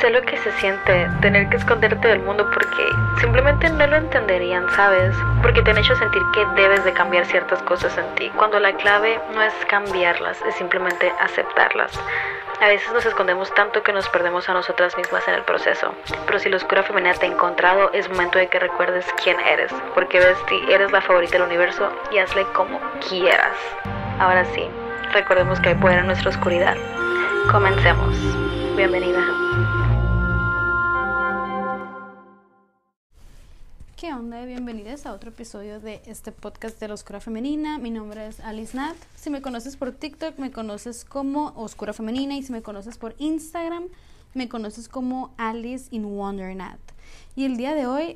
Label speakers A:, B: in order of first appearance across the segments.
A: Sé lo que se siente tener que esconderte del mundo porque simplemente no lo entenderían, ¿sabes? Porque te han hecho sentir que debes de cambiar ciertas cosas en ti, cuando la clave no es cambiarlas, es simplemente aceptarlas. A veces nos escondemos tanto que nos perdemos a nosotras mismas en el proceso. Pero si la oscura femenina te ha encontrado, es momento de que recuerdes quién eres. Porque Bestie, eres la favorita del universo y hazle como quieras. Ahora sí, recordemos que hay poder en nuestra oscuridad. Comencemos. Bienvenida.
B: ¿Qué onda? Bienvenidos a otro episodio de este podcast de la Oscura Femenina. Mi nombre es Alice Nat. Si me conoces por TikTok, me conoces como Oscura Femenina. Y si me conoces por Instagram, me conoces como Alice in Wonder Nat. Y el día de hoy,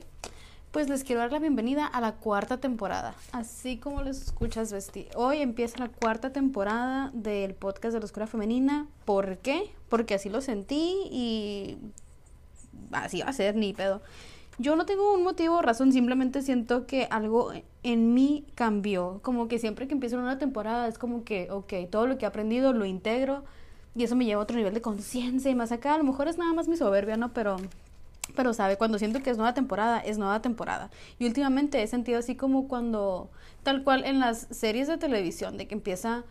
B: pues les quiero dar la bienvenida a la cuarta temporada. Así como les escuchas, Vesti. Hoy empieza la cuarta temporada del podcast de la Oscura Femenina. ¿Por qué? Porque así lo sentí y así va a ser, ni pedo. Yo no tengo un motivo o razón, simplemente siento que algo en mí cambió. Como que siempre que empiezo una temporada es como que, ok, todo lo que he aprendido lo integro y eso me lleva a otro nivel de conciencia y más acá. A lo mejor es nada más mi soberbia, ¿no? Pero, pero sabe, cuando siento que es nueva temporada, es nueva temporada. Y últimamente he sentido así como cuando, tal cual en las series de televisión, de que empieza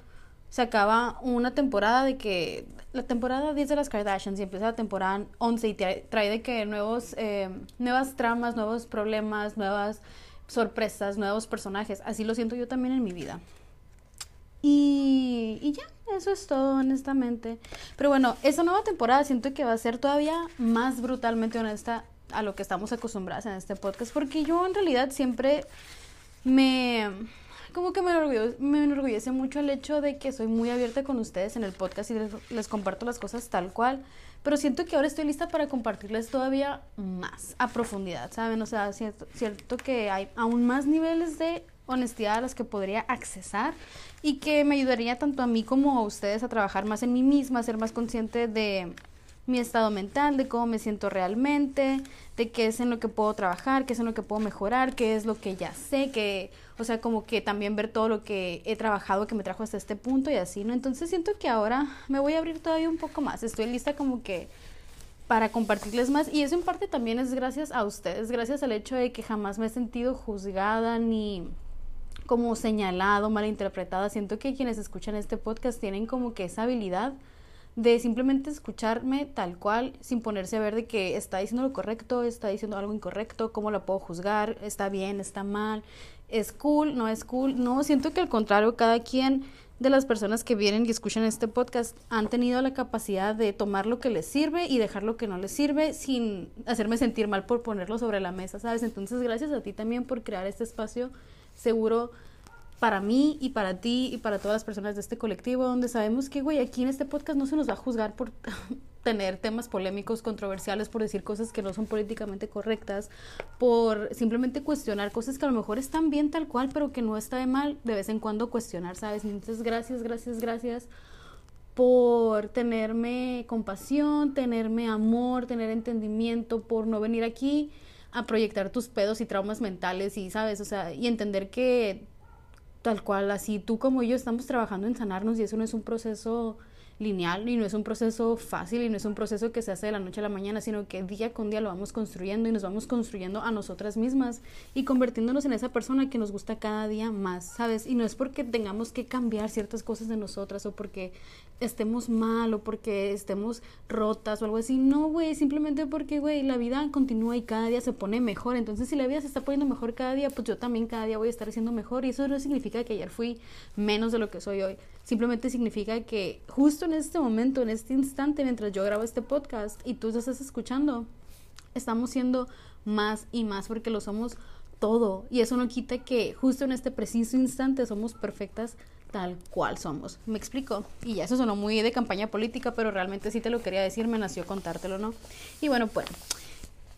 B: se acaba una temporada de que la temporada 10 de las Kardashians y empieza la temporada 11 y trae, de que nuevos eh, nuevas tramas, nuevos problemas, nuevas sorpresas, nuevos personajes. Así lo siento yo también en mi vida. Y, y ya, eso es todo, honestamente. Pero bueno, esa nueva temporada siento que va a ser todavía más brutalmente honesta a lo que estamos acostumbradas en este podcast, porque yo en realidad siempre me como que me enorgullece, me enorgullece mucho el hecho de que soy muy abierta con ustedes en el podcast y les, comparto las cosas tal cual. Pero siento que ahora estoy lista para compartirles todavía más a profundidad, ¿saben? O sea, cierto, cierto que hay aún más niveles de honestidad a los que podría accesar y que me ayudaría tanto a mí como a ustedes a trabajar más en mí misma, a ser más consciente de mi estado mental, de cómo me siento realmente, de qué es en lo que puedo trabajar, qué es en lo que puedo mejorar, qué es lo que ya sé, que, o sea, como que también ver todo lo que he trabajado que me trajo hasta este punto y así, ¿no? Entonces siento que ahora me voy a abrir todavía un poco más, estoy lista como que para compartirles más y eso en parte también es gracias a ustedes, gracias al hecho de que jamás me he sentido juzgada ni como señalado, malinterpretada. Siento que quienes escuchan este podcast tienen como que esa habilidad de simplemente escucharme tal cual, sin ponerse a ver de que está diciendo lo correcto, está diciendo algo incorrecto, cómo la puedo juzgar, está bien, está mal, es cool, no es cool. No, siento que al contrario, cada quien de las personas que vienen y escuchan este podcast han tenido la capacidad de tomar lo que les sirve y dejar lo que no les sirve sin hacerme sentir mal por ponerlo sobre la mesa, ¿sabes? Entonces, gracias a ti también por crear este espacio seguro para mí y para ti y para todas las personas de este colectivo, donde sabemos que, güey, aquí en este podcast no se nos va a juzgar por tener temas polémicos, controversiales, por decir cosas que no son políticamente correctas, por simplemente cuestionar cosas que a lo mejor están bien tal cual, pero que no está de mal de vez en cuando cuestionar, ¿sabes? Entonces, gracias, gracias, gracias por tenerme compasión, tenerme amor, tener entendimiento, por no venir aquí a proyectar tus pedos y traumas mentales y, ¿sabes? O sea, y entender que tal cual, así tú como yo estamos trabajando en sanarnos y eso no es un proceso lineal y no es un proceso fácil y no es un proceso que se hace de la noche a la mañana, sino que día con día lo vamos construyendo y nos vamos construyendo a nosotras mismas y convirtiéndonos en esa persona que nos gusta cada día más, ¿sabes? Y no es porque tengamos que cambiar ciertas cosas de nosotras o porque estemos mal o porque estemos rotas o algo así, no, güey, simplemente porque, güey, la vida continúa y cada día se pone mejor, entonces si la vida se está poniendo mejor cada día, pues yo también cada día voy a estar siendo mejor. Y eso no significa que ayer fui menos de lo que soy hoy, simplemente significa que justo en este momento, en este instante, mientras yo grabo este podcast y tú estás escuchando, estamos siendo más y más porque lo somos todo. Y eso no quita que justo en este preciso instante somos perfectas tal cual somos. ¿Me explico? Y ya eso sonó muy de campaña política, pero realmente sí te lo quería decir, me nació contártelo, ¿no? Y bueno, pues...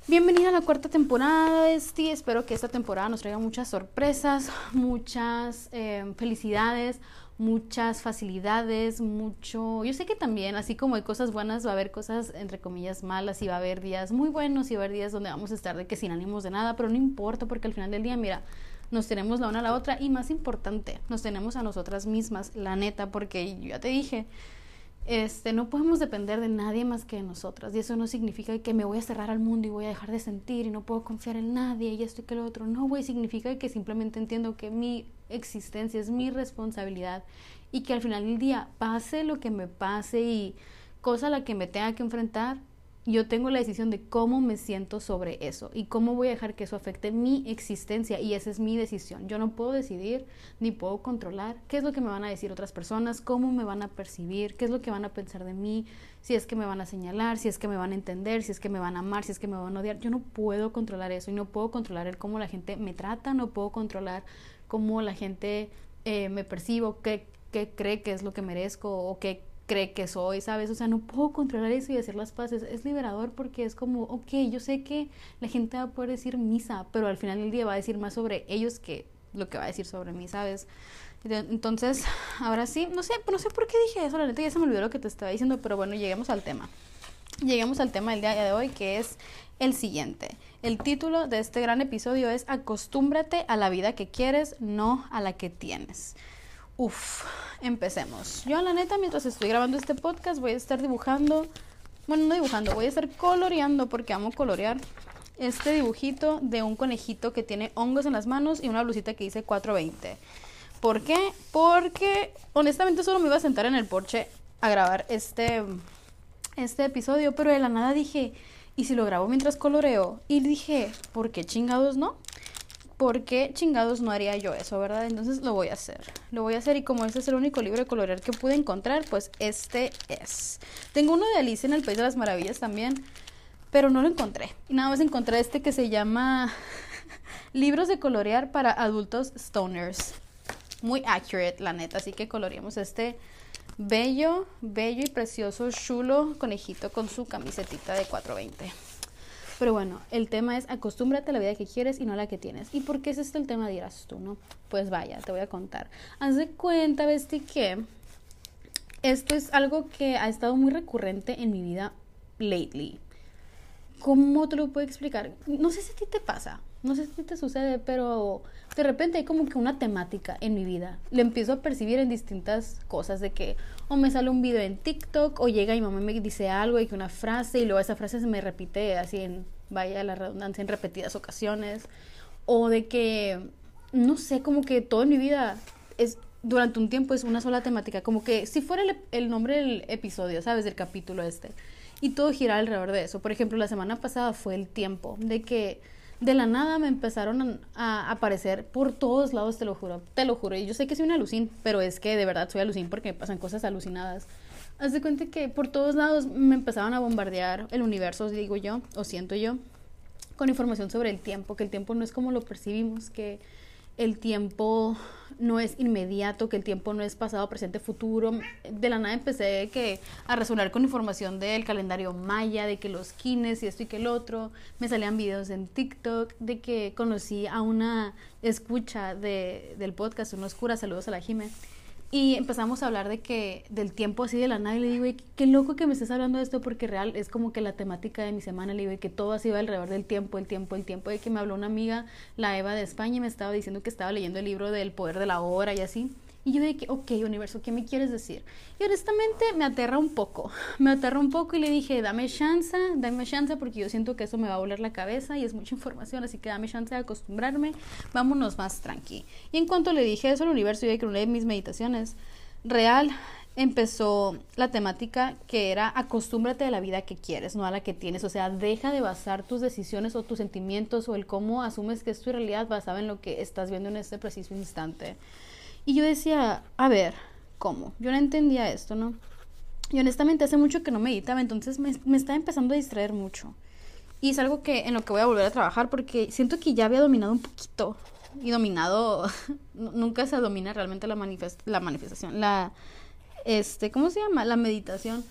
B: Bienvenida a la cuarta temporada, Esti. Espero que esta temporada nos traiga muchas sorpresas, muchas eh, felicidades, muchas facilidades, mucho... Yo sé que también, así como hay cosas buenas, va a haber cosas, entre comillas, malas y va a haber días muy buenos y va a haber días donde vamos a estar de que sin ánimos de nada, pero no importa porque al final del día, mira, nos tenemos la una a la otra y más importante, nos tenemos a nosotras mismas, la neta, porque ya te dije, este, no podemos depender de nadie más que de nosotras. Y eso no significa que me voy a cerrar al mundo y voy a dejar de sentir y no puedo confiar en nadie y esto y que lo otro. No, güey, significa que simplemente entiendo que mi existencia es mi responsabilidad y que al final del día, pase lo que me pase y cosa a la que me tenga que enfrentar, yo tengo la decisión de cómo me siento sobre eso y cómo voy a dejar que eso afecte mi existencia y esa es mi decisión. Yo no puedo decidir ni puedo controlar qué es lo que me van a decir otras personas, cómo me van a percibir, qué es lo que van a pensar de mí, si es que me van a señalar, si es que me van a entender, si es que me van a amar, si es que me van a odiar. Yo no puedo controlar eso y no puedo controlar el cómo la gente me trata, no puedo controlar cómo la gente eh, me percibo, qué, qué cree que es lo que merezco o qué cree que soy, ¿sabes? O sea, no puedo controlar eso y hacer las paces. Es liberador porque es como, ok, yo sé que la gente va a poder decir misa, pero al final del día va a decir más sobre ellos que lo que va a decir sobre mí, ¿sabes? Entonces, ahora sí, no sé, no sé por qué dije eso, la neta ya se me olvidó lo que te estaba diciendo, pero bueno, lleguemos al tema. Lleguemos al tema del día de hoy, que es el siguiente. El título de este gran episodio es Acostúmbrate a la vida que quieres, no a la que tienes. Uf, empecemos. Yo, la neta, mientras estoy grabando este podcast, voy a estar dibujando. Bueno, no dibujando, voy a estar coloreando porque amo colorear. Este dibujito de un conejito que tiene hongos en las manos y una blusita que dice 420. ¿Por qué? Porque honestamente solo me iba a sentar en el porche a grabar este, este episodio, pero de la nada dije, ¿y si lo grabo mientras coloreo? Y dije, ¿por qué chingados no? ¿Por qué chingados no haría yo eso, verdad? Entonces lo voy a hacer. Lo voy a hacer y como este es el único libro de colorear que pude encontrar, pues este es. Tengo uno de Alicia en el País de las Maravillas también, pero no lo encontré. Y nada más encontré este que se llama Libros de colorear para adultos stoners. Muy accurate, la neta, así que coloreamos este bello, bello y precioso chulo conejito con su camisetita de 420. Pero bueno, el tema es acostúmbrate a la vida que quieres y no a la que tienes. ¿Y por qué es este el tema, dirás tú, no? Pues vaya, te voy a contar. Haz de cuenta, Besti, que esto es algo que ha estado muy recurrente en mi vida lately. ¿Cómo te lo puedo explicar? No sé si a ti te pasa, no sé si te sucede, pero de repente hay como que una temática en mi vida. Le empiezo a percibir en distintas cosas de que o me sale un video en TikTok o llega mi mamá y me dice algo y que una frase y luego esa frase se me repite así en, vaya la redundancia, en repetidas ocasiones. O de que, no sé, como que todo en mi vida es durante un tiempo es una sola temática, como que si fuera el, el nombre del episodio, ¿sabes? Del capítulo este. Y todo gira alrededor de eso. Por ejemplo, la semana pasada fue el tiempo, de que de la nada me empezaron a, aparecer por todos lados, te lo juro, te lo juro. Y yo sé que soy una alucin, pero es que de verdad soy alucin porque me pasan cosas alucinadas. Haz de cuenta que por todos lados me empezaban a bombardear el universo, digo yo, o siento yo, con información sobre el tiempo, que el tiempo no es como lo percibimos, que el tiempo no es inmediato, que el tiempo no es pasado, presente, futuro. De la nada empecé que, a resonar con información del calendario maya, de que los kines y esto y que el otro. Me salían videos en TikTok, de que conocí a una escucha de, del podcast, una oscura, saludos a la Jime y empezamos a hablar de que del tiempo así de la nada y le digo, qué loco que me estés hablando de esto porque real es como que la temática de mi semana, le digo, que todo así va alrededor del tiempo, el tiempo, el tiempo, de que me habló una amiga, la Eva de España, y me estaba diciendo que estaba leyendo el libro del poder de la hora y así. Y yo dije, ok, universo, ¿qué me quieres decir? Y honestamente me aterra un poco, me aterra un poco y le dije, dame chance, dame chance porque yo siento que eso me va a volar la cabeza y es mucha información, así que dame chance de acostumbrarme, vámonos más tranqui. Y en cuanto le dije eso al universo, yo que una de mis meditaciones, real, empezó la temática que era acostúmbrate a la vida que quieres, no a la que tienes. O sea, deja de basar tus decisiones o tus sentimientos o el cómo asumes que es tu realidad basada en lo que estás viendo en este preciso instante. Y yo decía, a ver, ¿cómo? Yo no entendía esto, ¿no? Y honestamente hace mucho que no meditaba, entonces me, me está empezando a distraer mucho. Y es algo que en lo que voy a volver a trabajar porque siento que ya había dominado un poquito. Y dominado, nunca se domina realmente la, la manifestación, la, este, ¿cómo se llama? La meditación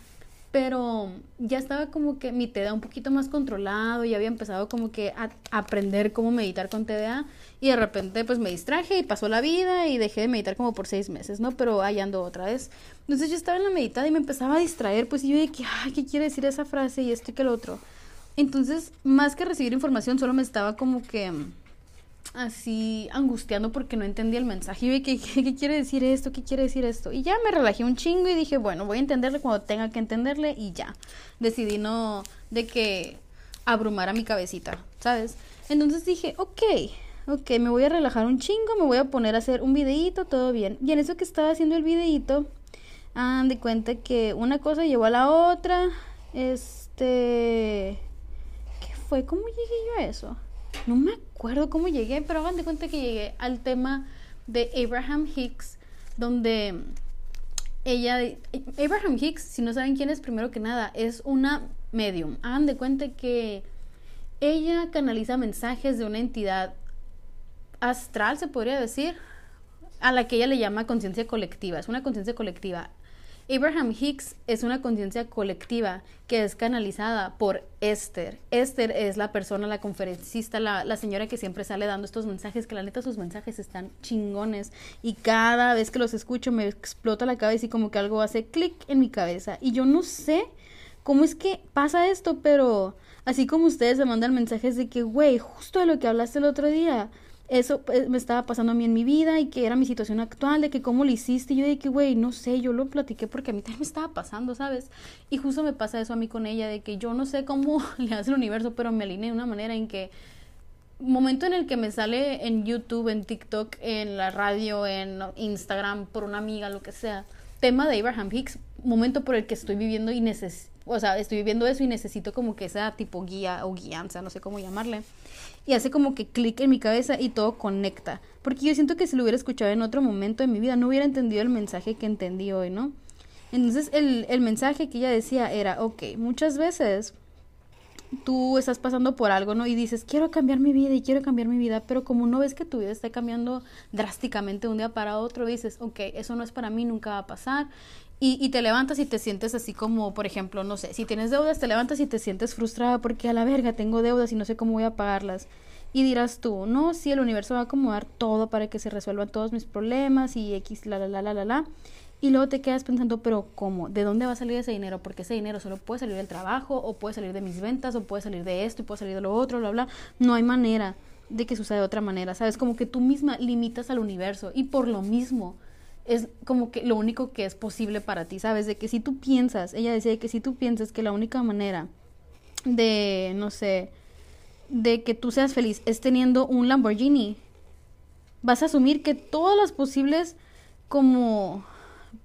B: pero ya estaba como que mi TDA un poquito más controlado y había empezado como que a, aprender cómo meditar con TDA y de repente pues me distraje y pasó la vida y dejé de meditar como por seis meses, ¿no? Pero ahí ando otra vez. Entonces yo estaba en la meditada y me empezaba a distraer, pues y yo de que, ay, ¿qué quiere decir esa frase y esto y que el otro? Entonces, más que recibir información, solo me estaba como que así angustiando porque no entendía el mensaje. Y ¿qué, ¿qué, quiere decir esto? ¿Qué quiere decir esto? Y ya me relajé un chingo y dije, bueno, voy a entenderle cuando tenga que entenderle y ya. Decidí no de que abrumara mi cabecita, ¿sabes? Entonces dije, ok, ok, me voy a relajar un chingo, me voy a poner a hacer un videíto, todo bien. Y en eso que estaba haciendo el videíto, de cuenta que una cosa llevó a la otra. Este... ¿Qué fue? ¿Cómo llegué yo a eso? No me acuerdo cómo llegué, pero hagan de cuenta que llegué al tema de Abraham Hicks, donde ella, Abraham Hicks, si no saben quién es, primero que nada, es una medium. Hagan de cuenta que ella canaliza mensajes de una entidad astral, se podría decir, a la que ella le llama conciencia colectiva. Es una conciencia colectiva. Abraham Hicks es una conciencia colectiva que es canalizada por Esther. Esther es la persona, la conferencista, la, señora que siempre sale dando estos mensajes, que la neta sus mensajes están chingones y cada vez que los escucho me explota la cabeza y como que algo hace clic en mi cabeza. Y yo no sé cómo es que pasa esto, pero así como ustedes me mandan mensajes de que, güey, justo de lo que hablaste el otro día, eso pues, me estaba pasando a mí en mi vida y que era mi situación actual, de que cómo lo hiciste. Y yo de que, güey, no sé, yo lo platiqué porque a mí también me estaba pasando, ¿sabes? Y justo me pasa eso a mí con ella, de que yo no sé cómo le hace el universo, pero me alineé de una manera en que momento en el que me sale en YouTube, en TikTok, en la radio, en Instagram, por una amiga, lo que sea, tema de Abraham Hicks, momento por el que estoy viviendo y necesito, o sea, estoy viviendo eso y necesito como que sea tipo guía o guianza, no sé cómo llamarle y hace como que clic en mi cabeza y todo conecta. Porque yo siento que si lo hubiera escuchado en otro momento de mi vida, no hubiera entendido el mensaje que entendí hoy, ¿no? Entonces el, el mensaje que ella decía era, ok, muchas veces tú estás pasando por algo, ¿no? Y dices, quiero cambiar mi vida y quiero cambiar mi vida, pero como no ves que tu vida está cambiando drásticamente de un día para otro, dices, ok, eso no es para mí, nunca va a pasar. Y, te levantas y te sientes así como, por ejemplo, no sé, si tienes deudas, te levantas y te sientes frustrada porque a la verga tengo deudas y no sé cómo voy a pagarlas. Y dirás tú, no, sí, el universo va a acomodar todo para que se resuelvan todos mis problemas y X, la, la, la, la, la, la. Y luego te quedas pensando, pero ¿cómo? ¿De dónde va a salir ese dinero? Porque ese dinero solo puede salir del trabajo, o puede salir de mis ventas, o puede salir de esto, y puede salir de lo otro, bla, bla. No hay manera de que suceda de otra manera, ¿sabes? Como que tú misma limitas al universo y por lo mismo es como que lo único que es posible para ti, ¿sabes? De que si tú piensas, ella decía que si tú piensas que la única manera de, no sé, de que tú seas feliz es teniendo un Lamborghini, vas a asumir que todas las posibles como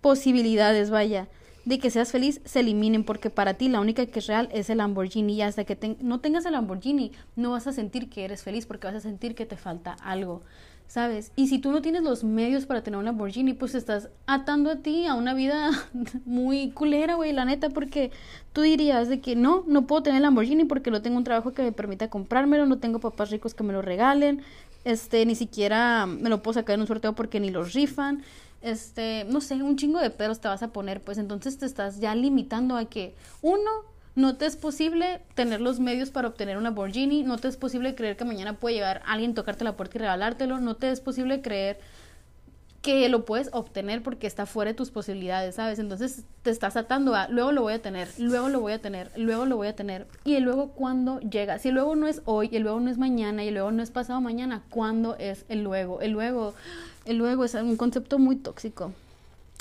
B: posibilidades, vaya, de que seas feliz se eliminen porque para ti la única que es real es el Lamborghini y hasta que no tengas el Lamborghini no vas a sentir que eres feliz porque vas a sentir que te falta algo, ¿sabes? Y si tú no tienes los medios para tener un Lamborghini, pues estás atando a ti a una vida muy culera, güey, la neta, porque tú dirías de que no, no puedo tener Lamborghini porque no tengo un trabajo que me permita comprármelo, no tengo papás ricos que me lo regalen, este, ni siquiera me lo puedo sacar en un sorteo porque ni los rifan este, no sé, un chingo de pedos te vas a poner, pues entonces te estás ya limitando a que uno, no te es posible tener los medios para obtener una Lamborghini, no te es posible creer que mañana puede llegar alguien, tocarte la puerta y regalártelo, no te es posible creer que lo puedes obtener porque está fuera de tus posibilidades, ¿sabes? Entonces te estás atando a, luego lo voy a tener, luego lo voy a tener, luego lo voy a tener. Y luego cuando llega, si el luego no es hoy, el luego no es mañana y el luego no es pasado mañana, ¿cuándo es el luego? El luego el luego es un concepto muy tóxico.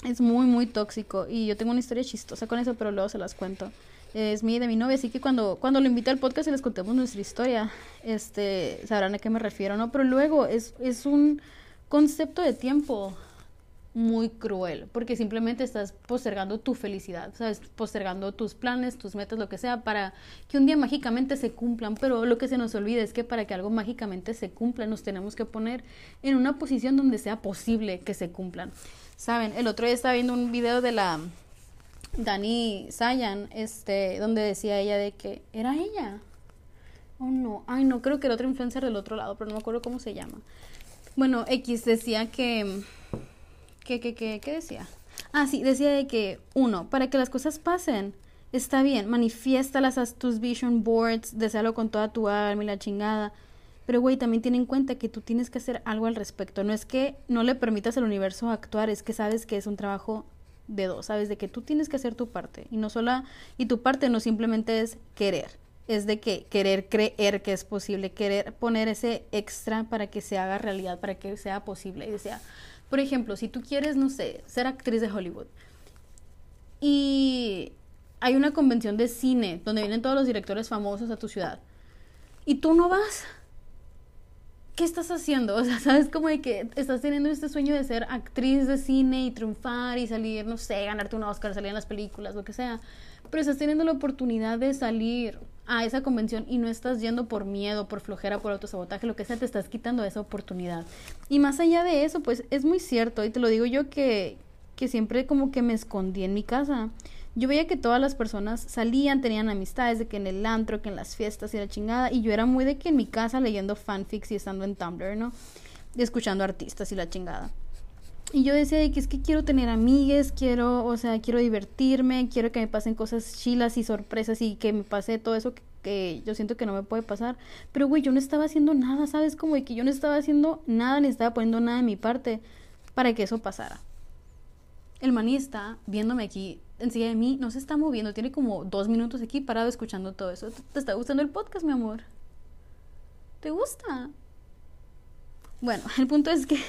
B: Es muy, muy tóxico. Y yo tengo una historia chistosa con eso, pero luego se las cuento. Es mi de mi novia, así que cuando, cuando lo invité al podcast y les contemos nuestra historia, este, sabrán a qué me refiero, ¿no? Pero luego es, es un concepto de tiempo muy cruel, porque simplemente estás postergando tu felicidad, ¿sabes? Postergando tus planes, tus metas, lo que sea, para que un día mágicamente se cumplan, pero lo que se nos olvida es que para que algo mágicamente se cumpla, nos tenemos que poner en una posición donde sea posible que se cumplan. Saben, el otro día estaba viendo un video de la Dani Sayan, este, donde decía ella de que era ella. Oh no, ay no, creo que era otro influencer del otro lado, pero no me acuerdo cómo se llama. Bueno, X decía que ¿Qué, qué, qué, qué decía? Ah, sí, decía de que, uno, para que las cosas pasen, está bien, manifiéstalas a tus vision boards, desealo con toda tu alma y la chingada. Pero, güey, también tiene en cuenta que tú tienes que hacer algo al respecto. No es que no le permitas al universo actuar, es que sabes que es un trabajo de dos, sabes de que tú tienes que hacer tu parte. Y no solo, y tu parte no simplemente es querer, es de que querer creer que es posible, querer poner ese extra para que se haga realidad, para que sea posible. Y sea, por ejemplo, si tú quieres, no sé, ser actriz de Hollywood y hay una convención de cine donde vienen todos los directores famosos a tu ciudad y tú no vas, ¿qué estás haciendo? O sea, sabes como de que estás teniendo este sueño de ser actriz de cine y triunfar y salir, no sé, ganarte un Oscar, salir en las películas, lo que sea. Pero estás teniendo la oportunidad de salir a esa convención y no estás yendo por miedo, por flojera, por autosabotaje, lo que sea, te estás quitando esa oportunidad. Y más allá de eso, pues es muy cierto, y te lo digo yo que, que siempre como que me escondí en mi casa. Yo veía que todas las personas salían, tenían amistades, de que en el antro, que en las fiestas y la chingada, y yo era muy de que en mi casa leyendo fanfics y estando en Tumblr, ¿no? Y escuchando artistas y la chingada. Y yo decía que es que quiero tener amigues, quiero, o sea, quiero divertirme, quiero que me pasen cosas chilas y sorpresas y que me pase todo eso que, yo siento que no me puede pasar. Pero, güey, yo no estaba haciendo nada, ¿sabes? Como de que yo no estaba haciendo nada ni estaba poniendo nada de mi parte para que eso pasara. El manista, viéndome aquí encima de mí, no se está moviendo, tiene como dos minutos aquí parado escuchando todo eso. ¿Te está gustando el podcast, mi amor? ¿Te gusta? Bueno, el punto es que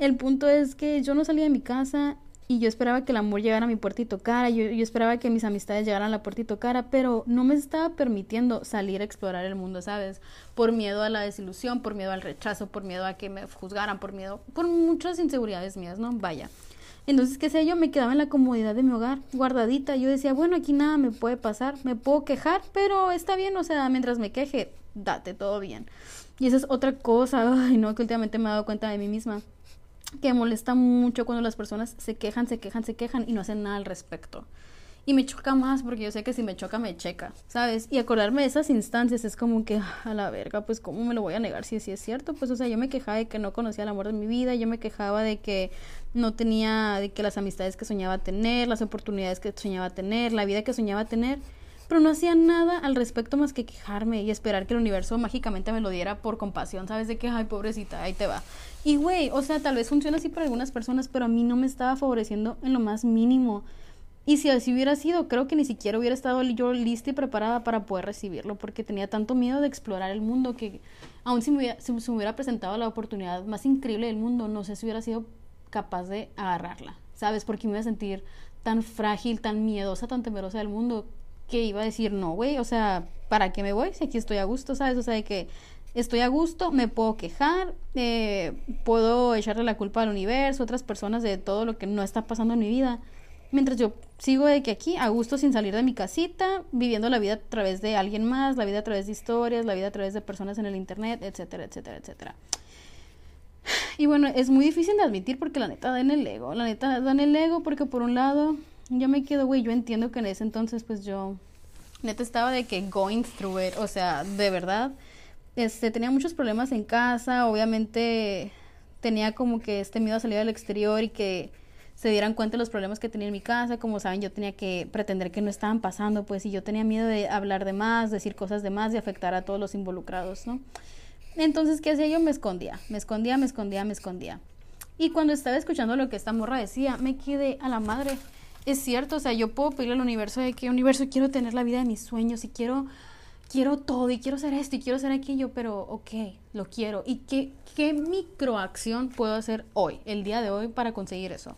B: El punto es que yo no salía de mi casa y yo esperaba que el amor llegara a mi puerta y yo, yo, esperaba que mis amistades llegaran a la puerta y tocara, pero no me estaba permitiendo salir a explorar el mundo, ¿sabes? Por miedo a la desilusión, por miedo al rechazo, por miedo a que me juzgaran, por miedo, por muchas inseguridades mías, ¿no? Vaya. Entonces, qué sé yo, me quedaba en la comodidad de mi hogar, guardadita. Yo decía, bueno, aquí nada me puede pasar, me puedo quejar, pero está bien, o sea, mientras me queje, date todo bien. Y esa es otra cosa, ay, no, que últimamente me he dado cuenta de mí misma que molesta mucho cuando las personas se quejan, se quejan, se quejan y no hacen nada al respecto. Y me choca más porque yo sé que si me choca, me checa, ¿sabes? Y acordarme de esas instancias es como que, ah, a la verga, pues cómo me lo voy a negar si, si es cierto. Pues, o sea, yo me quejaba de que no conocía el amor de mi vida, yo me quejaba de que no tenía, de que las amistades que soñaba tener, las oportunidades que soñaba tener, la vida que soñaba tener pero no hacía nada al respecto más que quejarme y esperar que el universo mágicamente me lo diera por compasión, ¿sabes? De que, ay, pobrecita, ahí te va. Y, güey, o sea, tal vez funciona así para algunas personas, pero a mí no me estaba favoreciendo en lo más mínimo. Y si así hubiera sido, creo que ni siquiera hubiera estado yo lista y preparada para poder recibirlo, porque tenía tanto miedo de explorar el mundo que, aun si me hubiera, si me hubiera presentado la oportunidad más increíble del mundo, no sé si hubiera sido capaz de agarrarla, ¿sabes? Porque me iba a sentir tan frágil, tan miedosa, tan temerosa del mundo que iba a decir, no, güey, o sea, ¿para qué me voy si aquí estoy a gusto, sabes? O sea, de que estoy a gusto, me puedo quejar, eh, puedo echarle la culpa al universo, otras personas de todo lo que no está pasando en mi vida. Mientras yo sigo de que aquí, a gusto, sin salir de mi casita, viviendo la vida a través de alguien más, la vida a través de historias, la vida a través de personas en el internet, etcétera, etcétera, etcétera. Y bueno, es muy difícil de admitir porque la neta da en el ego, la neta da en el ego porque por un lado yo me quedo, güey, yo entiendo que en ese entonces pues yo neta estaba de que going through it, o sea, de verdad, este, tenía muchos problemas en casa, obviamente tenía como que este miedo a salir al exterior y que se dieran cuenta de los problemas que tenía en mi casa, como saben, yo tenía que pretender que no estaban pasando, pues, y yo tenía miedo de hablar de más, decir cosas de más, de afectar a todos los involucrados, ¿no? Entonces, ¿qué hacía yo? Me escondía, me escondía, me escondía, me escondía. Y cuando estaba escuchando lo que esta morra decía, me quedé a la madre es cierto, o sea, yo puedo pedirle al universo de que universo quiero tener la vida de mis sueños y quiero quiero todo y quiero hacer esto y quiero hacer aquello, pero ok, lo quiero. ¿Y qué, qué microacción puedo hacer hoy, el día de hoy, para conseguir eso?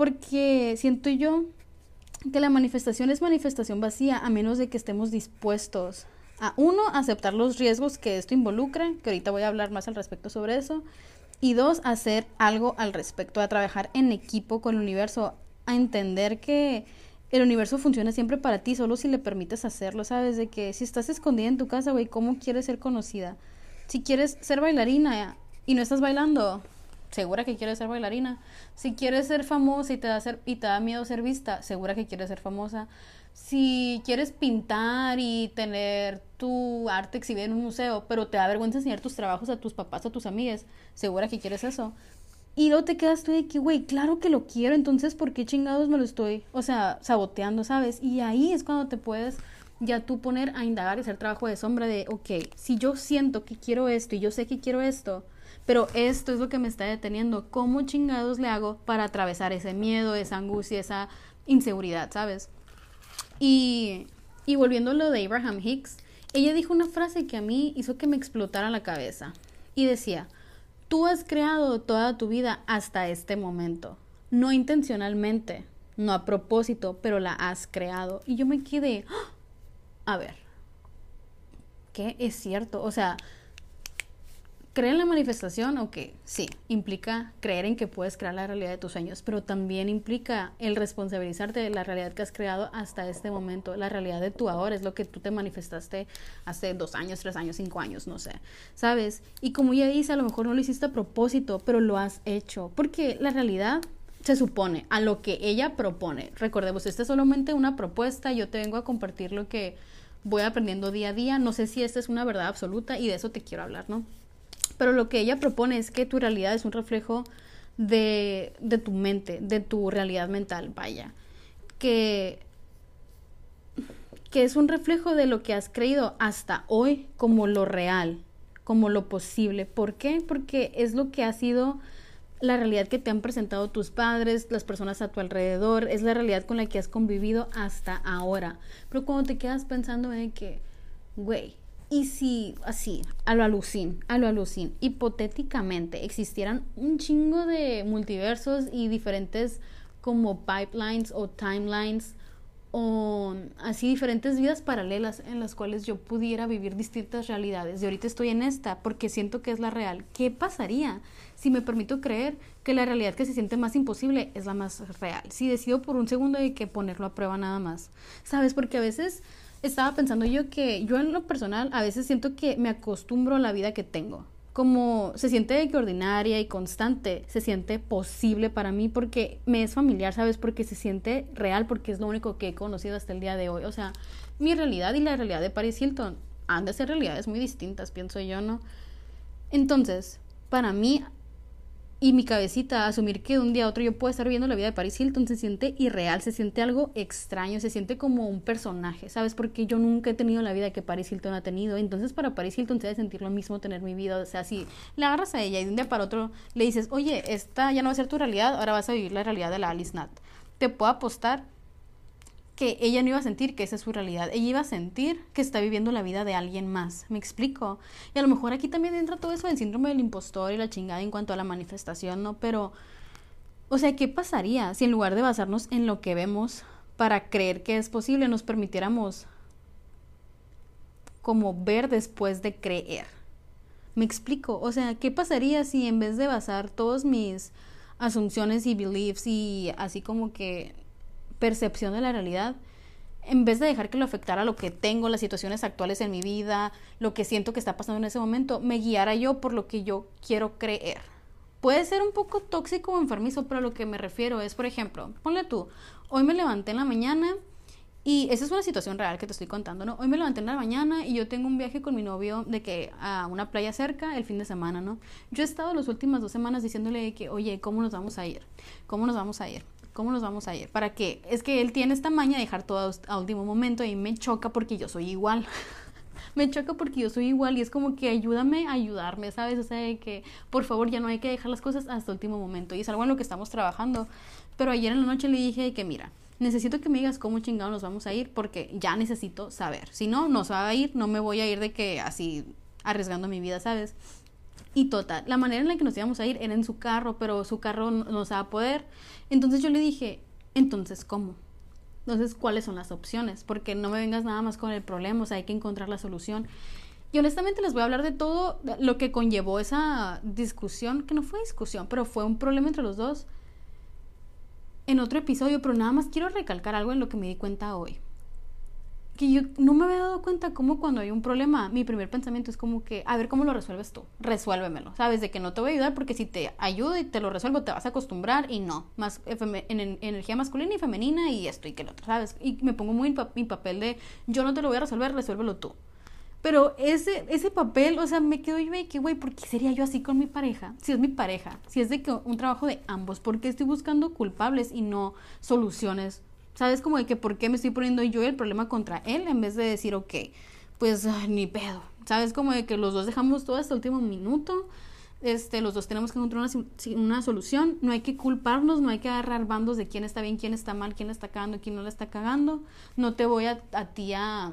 B: Porque siento yo que la manifestación es manifestación vacía a menos de que estemos dispuestos a, uno, aceptar los riesgos que esto involucra, que ahorita voy a hablar más al respecto sobre eso, y dos, hacer algo al respecto, a trabajar en equipo con el universo, a entender que el universo funciona siempre para ti, solo si le permites hacerlo, ¿sabes? De que si estás escondida en tu casa, güey, ¿cómo quieres ser conocida? Si quieres ser bailarina y no estás bailando, segura que quieres ser bailarina. Si quieres ser famosa y te da, ser, y te da miedo ser vista, segura que quieres ser famosa. Si quieres pintar y tener tu arte exhibido en un museo, pero te da vergüenza enseñar tus trabajos a tus papás a tus amigas, segura que quieres eso. Y luego te quedas tú de que, güey, claro que lo quiero, entonces, ¿por qué chingados me lo estoy, o sea, saboteando, ¿sabes? Y ahí es cuando te puedes ya tú poner a indagar y hacer trabajo de sombra de, ok, si yo siento que quiero esto y yo sé que quiero esto, pero esto es lo que me está deteniendo, ¿cómo chingados le hago para atravesar ese miedo, esa angustia, esa inseguridad, ¿sabes? Y, Y volviendo a lo de Abraham Hicks, ella dijo una frase que a mí hizo que me explotara la cabeza. Y decía, tú has creado toda tu vida hasta este momento. No intencionalmente, no a propósito, pero la has creado. Y yo me quedé, ¡Ah! a ver, ¿qué es cierto? O sea, ¿Creer en la manifestación? Ok, sí, implica creer en que puedes crear la realidad de tus sueños, pero también implica el responsabilizarte de la realidad que has creado hasta este momento. La realidad de tu ahora es lo que tú te manifestaste hace dos años, tres años, cinco años, no sé, ¿sabes? Y como ella dice, a lo mejor no lo hiciste a propósito, pero lo has hecho, porque la realidad se supone a lo que ella propone. Recordemos, esta es solamente una propuesta, yo te vengo a compartir lo que voy aprendiendo día a día, no sé si esta es una verdad absoluta y de eso te quiero hablar, ¿no? Pero lo que ella propone es que tu realidad es un reflejo de, de tu mente, de tu realidad mental, vaya. Que, que es un reflejo de lo que has creído hasta hoy como lo real, como lo posible. ¿Por qué? Porque es lo que ha sido la realidad que te han presentado tus padres, las personas a tu alrededor, es la realidad con la que has convivido hasta ahora. Pero cuando te quedas pensando en que, güey, y si así, a lo alucin, a lo alucin, hipotéticamente existieran un chingo de multiversos y diferentes como pipelines o timelines o así diferentes vidas paralelas en las cuales yo pudiera vivir distintas realidades. Y ahorita estoy en esta porque siento que es la real. ¿Qué pasaría si me permito creer que la realidad que se siente más imposible es la más real? Si decido por un segundo de que ponerlo a prueba nada más. ¿Sabes? Porque a veces estaba pensando yo que yo en lo personal a veces siento que me acostumbro a la vida que tengo. Como se siente que ordinaria y constante, se siente posible para mí porque me es familiar, ¿sabes? Porque se siente real, porque es lo único que he conocido hasta el día de hoy. O sea, mi realidad y la realidad de Paris Hilton han de ser realidades muy distintas, pienso yo, ¿no? Entonces, para mí y mi cabecita asumir que de un día a otro yo puedo estar viendo la vida de Paris Hilton se siente irreal, se siente algo extraño, se siente como un personaje, ¿sabes? Porque yo nunca he tenido la vida que Paris Hilton ha tenido. Entonces para Paris Hilton se debe sentir lo mismo tener mi vida. O sea, si le agarras a ella y de un día para otro le dices, oye, esta ya no va a ser tu realidad, ahora vas a vivir la realidad de la Alice Nat. Te puedo apostar que ella no iba a sentir que esa es su realidad, ella iba a sentir que está viviendo la vida de alguien más, me explico. Y a lo mejor aquí también entra todo eso del síndrome del impostor y la chingada en cuanto a la manifestación, ¿no? Pero, o sea, ¿qué pasaría si en lugar de basarnos en lo que vemos para creer que es posible, nos permitiéramos como ver después de creer? Me explico, o sea, ¿qué pasaría si en vez de basar todos mis asunciones y beliefs y así como que percepción de la realidad, en vez de dejar que lo afectara lo que tengo, las situaciones actuales en mi vida, lo que siento que está pasando en ese momento, me guiara yo por lo que yo quiero creer. Puede ser un poco tóxico o enfermizo, pero a lo que me refiero es, por ejemplo, ponle tú, hoy me levanté en la mañana y esa es una situación real que te estoy contando, ¿no? Hoy me levanté en la mañana y yo tengo un viaje con mi novio de que a una playa cerca el fin de semana, ¿no? Yo he estado las últimas dos semanas diciéndole que, oye, ¿cómo nos vamos a ir? ¿Cómo nos vamos a ir? ¿Cómo nos vamos a ir? ¿Para qué? Es que él tiene esta maña de dejar todo a último momento y me choca porque yo soy igual. me choca porque yo soy igual y es como que ayúdame a ayudarme, ¿sabes? O sea, que por favor ya no hay que dejar las cosas hasta último momento y es algo en lo que estamos trabajando. Pero ayer en la noche le dije que mira, necesito que me digas cómo chingado nos vamos a ir porque ya necesito saber. Si no, nos va a ir, no me voy a ir de que así arriesgando mi vida, ¿sabes? Y total, la manera en la que nos íbamos a ir era en su carro, pero su carro no nos va a poder. Entonces yo le dije, entonces, ¿cómo? Entonces, ¿cuáles son las opciones? Porque no me vengas nada más con el problema, o sea, hay que encontrar la solución. Y honestamente les voy a hablar de todo lo que conllevó esa discusión, que no fue discusión, pero fue un problema entre los dos en otro episodio, pero nada más quiero recalcar algo en lo que me di cuenta hoy que yo no me había dado cuenta cómo cuando hay un problema, mi primer pensamiento es como que, a ver cómo lo resuelves tú, resuélvemelo, ¿sabes? De que no te voy a ayudar porque si te ayudo y te lo resuelvo te vas a acostumbrar y no, más en, energía masculina y femenina y esto y que lo otro, ¿sabes? Y me pongo muy en mi papel de, yo no te lo voy a resolver, resuélvelo tú. Pero ese, ese papel, o sea, me quedo yo de que, güey, ¿por qué sería yo así con mi pareja? Si es mi pareja, si es de que un trabajo de ambos, ¿por qué estoy buscando culpables y no soluciones ¿Sabes? Como de que por qué me estoy poniendo yo el problema contra él en vez de decir, ok, pues ni pedo. ¿Sabes? Como de que los dos dejamos todo hasta el último minuto. Este, los dos tenemos que encontrar una, solución. No hay que culparnos, no hay que agarrar bandos de quién está bien, quién está mal, quién la está cagando, quién no la está cagando. No te voy a, a ti a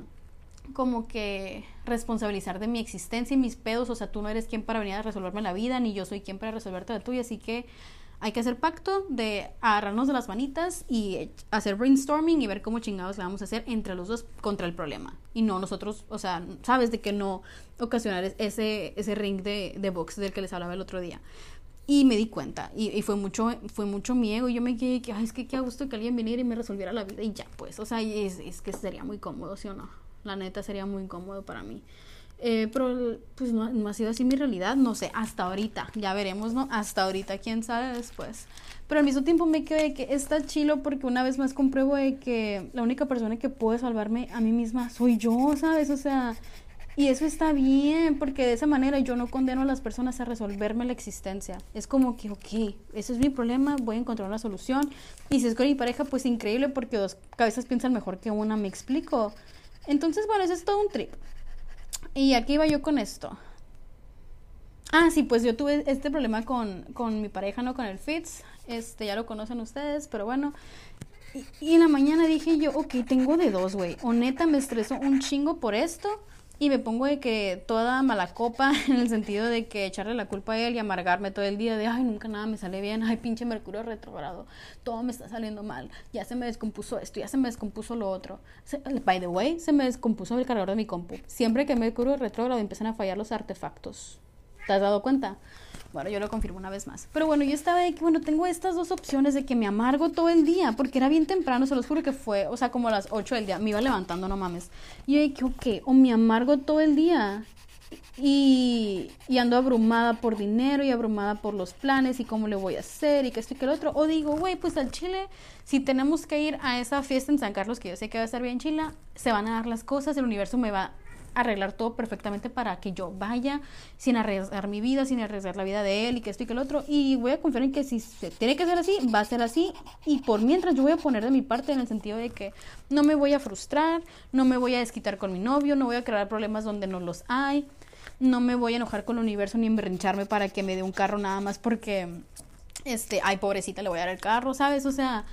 B: como que responsabilizar de mi existencia y mis pedos. O sea, tú no eres quien para venir a resolverme la vida, ni yo soy quien para resolverte la tuya. Así que hay que hacer pacto de agarrarnos de las manitas y hacer brainstorming y ver cómo chingados le vamos a hacer entre los dos contra el problema. Y no nosotros, o sea, sabes de que no ocasionar ese, ese ring de, de box del que les hablaba el otro día. Y me di cuenta, y, fue mucho fue mucho miedo, y yo me quedé que, ay, es que qué gusto que alguien viniera y me resolviera la vida, y ya, pues, o sea, es, es que sería muy cómodo, ¿sí o no? La neta sería muy incómodo para mí. Eh, pero pues no, no, ha sido así mi realidad, no sé, hasta ahorita, ya veremos, ¿no? Hasta ahorita, quién sabe después. Pero al mismo tiempo me quedé que está chilo porque una vez más compruebo de que la única persona que puede salvarme a mí misma soy yo, ¿sabes? O sea, y eso está bien, porque de esa manera yo no condeno a las personas a resolverme la existencia. Es como que, ok, ese es mi problema, voy a encontrar una solución. Y si es con mi pareja, pues increíble porque dos cabezas piensan mejor que una, me explico. Entonces, bueno, eso es todo un trip. Y aquí iba yo con esto. Ah, sí, pues yo tuve este problema con, con mi pareja, no con el Fitz. Este, ya lo conocen ustedes, pero bueno. Y, en la mañana dije yo, ok, tengo de dos, güey. O me estreso un chingo por esto y me pongo de que toda mala copa, en el sentido de que echarle la culpa a él y amargarme todo el día de, ay, nunca nada me sale bien, ay, pinche Mercurio retrogrado, todo me está saliendo mal, ya se me descompuso esto, ya se me descompuso lo otro. by the way, se me descompuso el cargador de mi compu. Siempre que Mercurio retrógrado empiezan a fallar los artefactos. ¿Te has dado cuenta? Yo lo confirmo una vez más. Pero bueno, yo estaba de que, bueno, tengo estas dos opciones de que me amargo todo el día, porque era bien temprano, se los juro que fue, o sea, como a las 8 del día, me iba levantando, no mames. Y yo dije, ok, o me amargo todo el día y, y, ando abrumada por dinero y abrumada por los planes y cómo le voy a hacer y que esto y que el otro. O digo, güey, pues al Chile, si tenemos que ir a esa fiesta en San Carlos, que yo sé que va a estar bien chila, se van a dar las cosas, el universo me va arreglar todo perfectamente para que yo vaya sin arriesgar mi vida, sin arriesgar la vida de él y que esto y que el otro. Y voy a confiar en que si se tiene que ser así, va a ser así. Y por mientras yo voy a poner de mi parte en el sentido de que no me voy a frustrar, no me voy a desquitar con mi novio, no voy a crear problemas donde no los hay, no me voy a enojar con el universo ni emberrincharme para que me dé un carro nada más porque, este, ay, pobrecita, le voy a dar el carro, ¿sabes? O sea,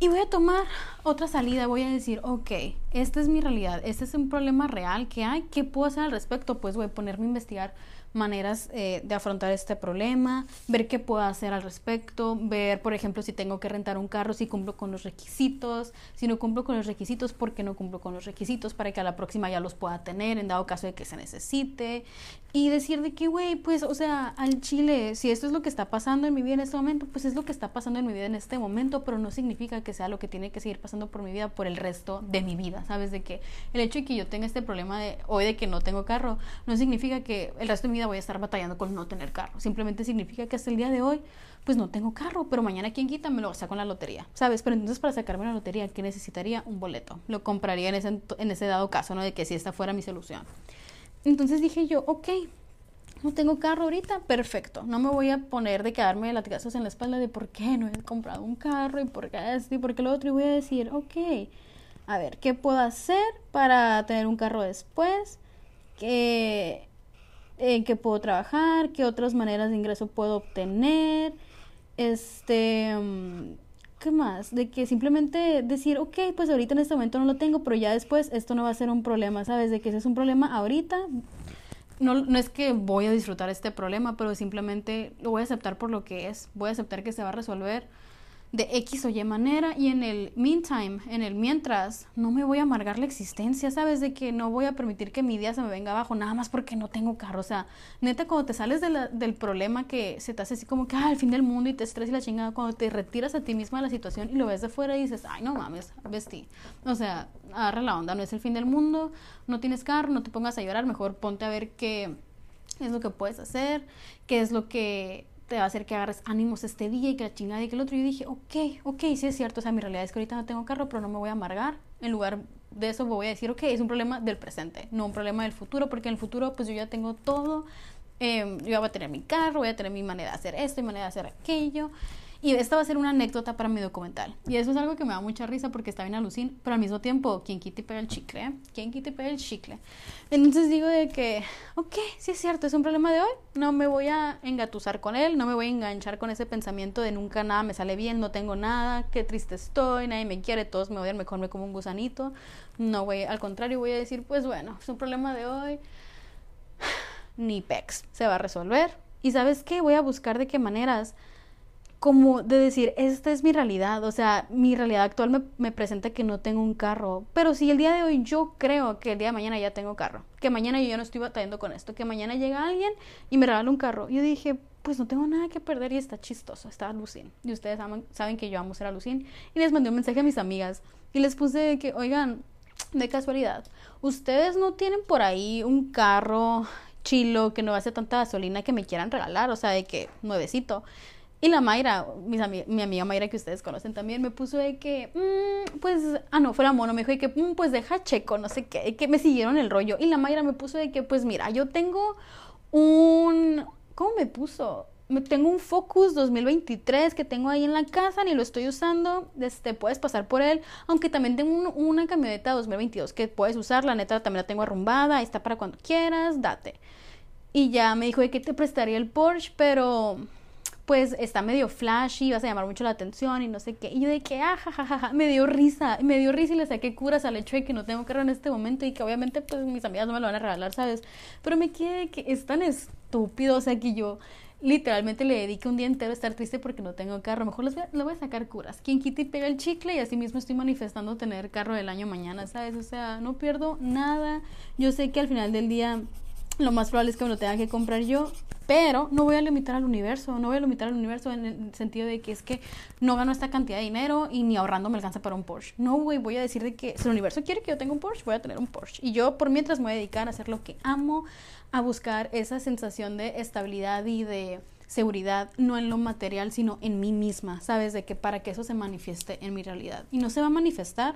B: y voy a tomar otra salida, voy a decir, ok, esta es mi realidad, este es un problema real que hay, ¿qué puedo hacer al respecto? Pues voy a ponerme a investigar maneras eh, de afrontar este problema, ver qué puedo hacer al respecto, ver, por ejemplo, si tengo que rentar un carro, si cumplo con los requisitos, si no cumplo con los requisitos, por qué no cumplo con los requisitos para que a la próxima ya los pueda tener en dado caso de que se necesite y decir de que, güey, pues, o sea, al chile, si esto es lo que está pasando en mi vida en este momento, pues es lo que está pasando en mi vida en este momento, pero no significa que sea lo que tiene que seguir pasando por mi vida por el resto de mi vida, ¿sabes? De que el hecho de que yo tenga este problema de hoy de que no tengo carro, no significa que el resto de mi vida voy a estar batallando con no tener carro. Simplemente significa que hasta el día de hoy, pues no tengo carro, pero mañana quien quita me lo saco en la lotería, ¿sabes? Pero entonces para sacarme la lotería, ¿qué necesitaría? Un boleto. Lo compraría en ese, en ese dado caso, ¿no? De que si esta fuera mi solución. Entonces dije yo, ok, no tengo carro ahorita, perfecto. No me voy a poner de quedarme de latigazos en la espalda de por qué no he comprado un carro y por qué esto y por qué lo otro. Y voy a decir, ok, a ver, ¿qué puedo hacer para tener un carro después? ¿Qué, en qué puedo trabajar, qué otras maneras de ingreso puedo obtener, este, mm, ¿qué más? De que simplemente decir, ok, pues ahorita en este momento no lo tengo, pero ya después esto no va a ser un problema, ¿sabes? De que ese es un problema ahorita, no, no es que voy a disfrutar este problema, pero simplemente lo voy a aceptar por lo que es, voy a aceptar que se va a resolver de X o Y manera y en el meantime, en el mientras, no me voy a amargar la existencia, ¿sabes? De que no voy a permitir que mi día se me venga abajo nada más porque no tengo carro. O sea, neta, cuando te sales del problema que se te hace así como que, ah, el fin del mundo y te estresas y la chingada, cuando te retiras a ti misma de la situación y lo ves de fuera y dices, ay, no mames, vestí. O sea, agarra la onda, no es el fin del mundo, no tienes carro, no te pongas a llorar, mejor ponte a ver qué es lo que puedes hacer, qué es lo que te va a hacer que agarres ánimos este día y que la chingada y que el otro. Y yo dije, ok, ok, sí es cierto. O sea, mi realidad es que ahorita no tengo carro, pero no me voy a amargar. En lugar de eso voy a decir, ok, es un problema del presente, no un problema del futuro, porque en el futuro pues yo ya tengo todo. Eh, yo voy a tener mi carro, voy a tener mi manera de hacer esto, mi manera de hacer aquello. Y esta va a ser una anécdota para mi documental. Y eso es algo que me da mucha risa porque está bien alucin, pero al mismo tiempo, ¿quién quita y pega el chicle? Eh? ¿Quién quita y pega el chicle? Entonces digo de que, ok, sí es cierto, es un problema de hoy. No me voy a engatusar con él, no me voy a enganchar con ese pensamiento de nunca nada me sale bien, no tengo nada, qué triste estoy, nadie me quiere, todos me odian, me comen como un gusanito. No voy, al contrario, voy a decir, pues bueno, es un problema de hoy. Ni pex, se va a resolver. Y sabes qué, voy a buscar de qué maneras como de decir, esta es mi realidad, o sea, mi realidad actual me, me, presenta que no tengo un carro, pero si el día de hoy yo creo que el día de mañana ya tengo carro, que mañana yo ya no estoy batallando con esto, que mañana llega alguien y me regala un carro, yo dije, pues no tengo nada que perder y está chistoso, está alucin. Y ustedes saben que yo amo ser alucin. Y les mandé un mensaje a mis amigas y les puse que, oigan, de casualidad, ustedes no tienen por ahí un carro chilo que no hace tanta gasolina que me quieran regalar, o sea, de que nuevecito. Y la Mayra, mi amiga Mayra que ustedes conocen también, me puso de que, mm, pues, ah, no, fuera mono, me dijo de que, mm, pues deja checo, no sé qué, que me siguieron el rollo. Y la Mayra me puso de que, pues mira, yo tengo un, ¿cómo me puso? Tengo un Focus 2023 que tengo ahí en la casa, ni lo estoy usando, este, puedes pasar por él, aunque también tengo una camioneta 2022 que puedes usar, la neta también la tengo arrumbada, está para cuando quieras, date. Y ya me dijo de que te prestaría el Porsche, pero pues está medio flashy, vas a llamar mucho la atención y no sé qué. Y yo de que, ah, jajaja, me dio risa, me dio risa y le saqué curas al hecho de que no tengo carro en este momento y que obviamente pues mis amigas no me lo van a regalar, ¿sabes? Pero me quedé que es tan estúpido, o sea, que yo literalmente le dedique un día entero a estar triste porque no tengo carro. Mejor les voy a, le voy a sacar curas. Quien quita y pega el chicle y así mismo estoy manifestando tener carro del año mañana, ¿sabes? O sea, no pierdo nada. Yo sé que al final del día lo más probable es que me lo tenga que comprar yo, pero no voy a limitar al universo, no voy a limitar al universo en el sentido de que es que no gano esta cantidad de dinero y ni ahorrando me alcanza para un Porsche. No, güey, voy a decir de que si el universo quiere que yo tenga un Porsche, voy a tener un Porsche. Y yo por mientras me voy a dedicar a hacer lo que amo, a buscar esa sensación de estabilidad y de seguridad, no en lo material, sino en mí misma, ¿sabes? De que para que eso se manifieste en mi realidad. Y no se va a manifestar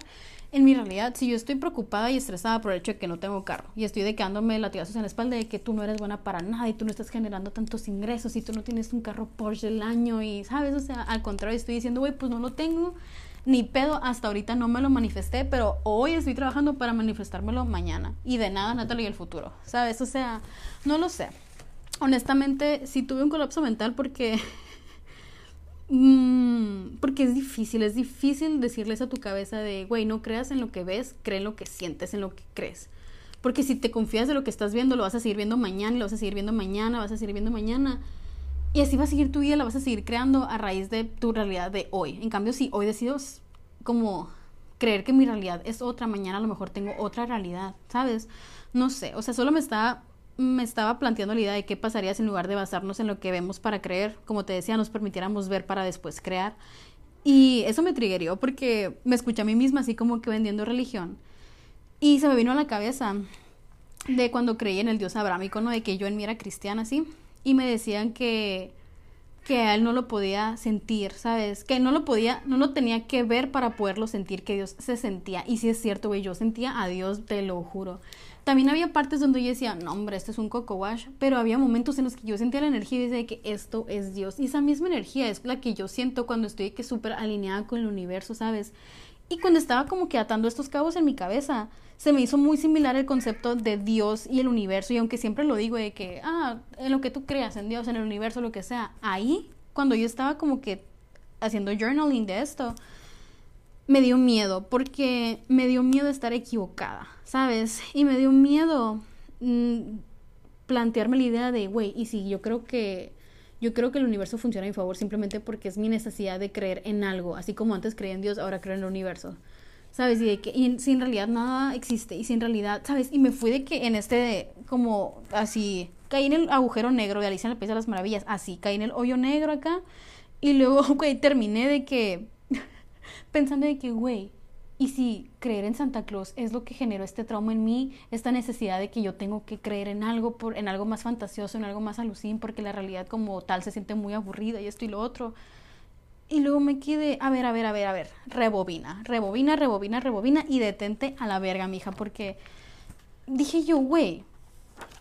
B: en mi realidad si yo estoy preocupada y estresada por el hecho de que no tengo carro y estoy quedándome latigazos en la espalda de que tú no eres buena para nada y tú no estás generando tantos ingresos y tú no tienes un carro Porsche del año y, ¿sabes? O sea, al contrario, estoy diciendo, güey, pues no lo tengo. Ni pedo, hasta ahorita no me lo manifesté, pero hoy estoy trabajando para manifestármelo mañana. Y de nada, Natalie, el futuro. ¿Sabes? O sea, no lo sé honestamente sí tuve un colapso mental porque mm, porque es difícil, es difícil decirles a tu cabeza de, güey, no creas en lo que ves, cree en lo que sientes, en lo que crees. Porque si te confías de lo que estás viendo, lo vas a seguir viendo mañana, lo vas a seguir viendo mañana, vas a seguir viendo mañana. Y así va a seguir tu vida, la vas a seguir creando a raíz de tu realidad de hoy. En cambio, si hoy decido como creer que mi realidad es otra, mañana a lo mejor tengo otra realidad, ¿sabes? No sé, o sea, solo me está me estaba planteando la idea de qué pasaría si en lugar de basarnos en lo que vemos para creer, como te decía, nos permitiéramos ver para después crear. Y eso me triggerió porque me escuché a mí misma así como que vendiendo religión. Y se me vino a la cabeza de cuando creí en el Dios abrámico, ¿no? De que yo en mí era cristiana, así. Y me decían que, que a él no lo podía sentir, ¿sabes? Que no lo podía, no lo tenía que ver para poderlo sentir, que Dios se sentía. Y si es cierto, güey, yo sentía a Dios, te lo juro. También había partes donde yo decía, no, hombre, esto es un coco wash, pero había momentos en los que yo sentía la energía y decía que esto es Dios. Y esa misma energía es la que yo siento cuando estoy que súper alineada con el universo, ¿sabes? Y cuando estaba como que atando estos cabos en mi cabeza, se me hizo muy similar el concepto de Dios y el universo. Y aunque siempre lo digo de que, ah, en lo que tú creas, en Dios, en el universo, lo que sea, ahí, cuando yo estaba como que haciendo journaling de esto, me dio miedo, porque me dio miedo estar equivocada, ¿sabes? Y me dio miedo mm, plantearme la idea de, güey, y si yo creo que yo creo que el universo funciona a mi favor simplemente porque es mi necesidad de creer en algo, así como antes creía en Dios, ahora creo en el universo. ¿Sabes? Y de que y si en realidad nada existe y si en realidad, ¿sabes? Y me fui de que en este como así caí en el agujero negro de Alicia en el País de las Maravillas, así, caí en el hoyo negro acá y luego, güey, terminé de que pensando de que, güey, y si creer en Santa Claus es lo que generó este trauma en mí, esta necesidad de que yo tengo que creer en algo, por, en algo más fantasioso, en algo más alucín, porque la realidad como tal se siente muy aburrida y esto y lo otro. Y luego me quedé, a ver, a ver, a ver, a ver, rebobina, rebobina, rebobina, rebobina y detente a la verga, mija, porque dije yo, güey,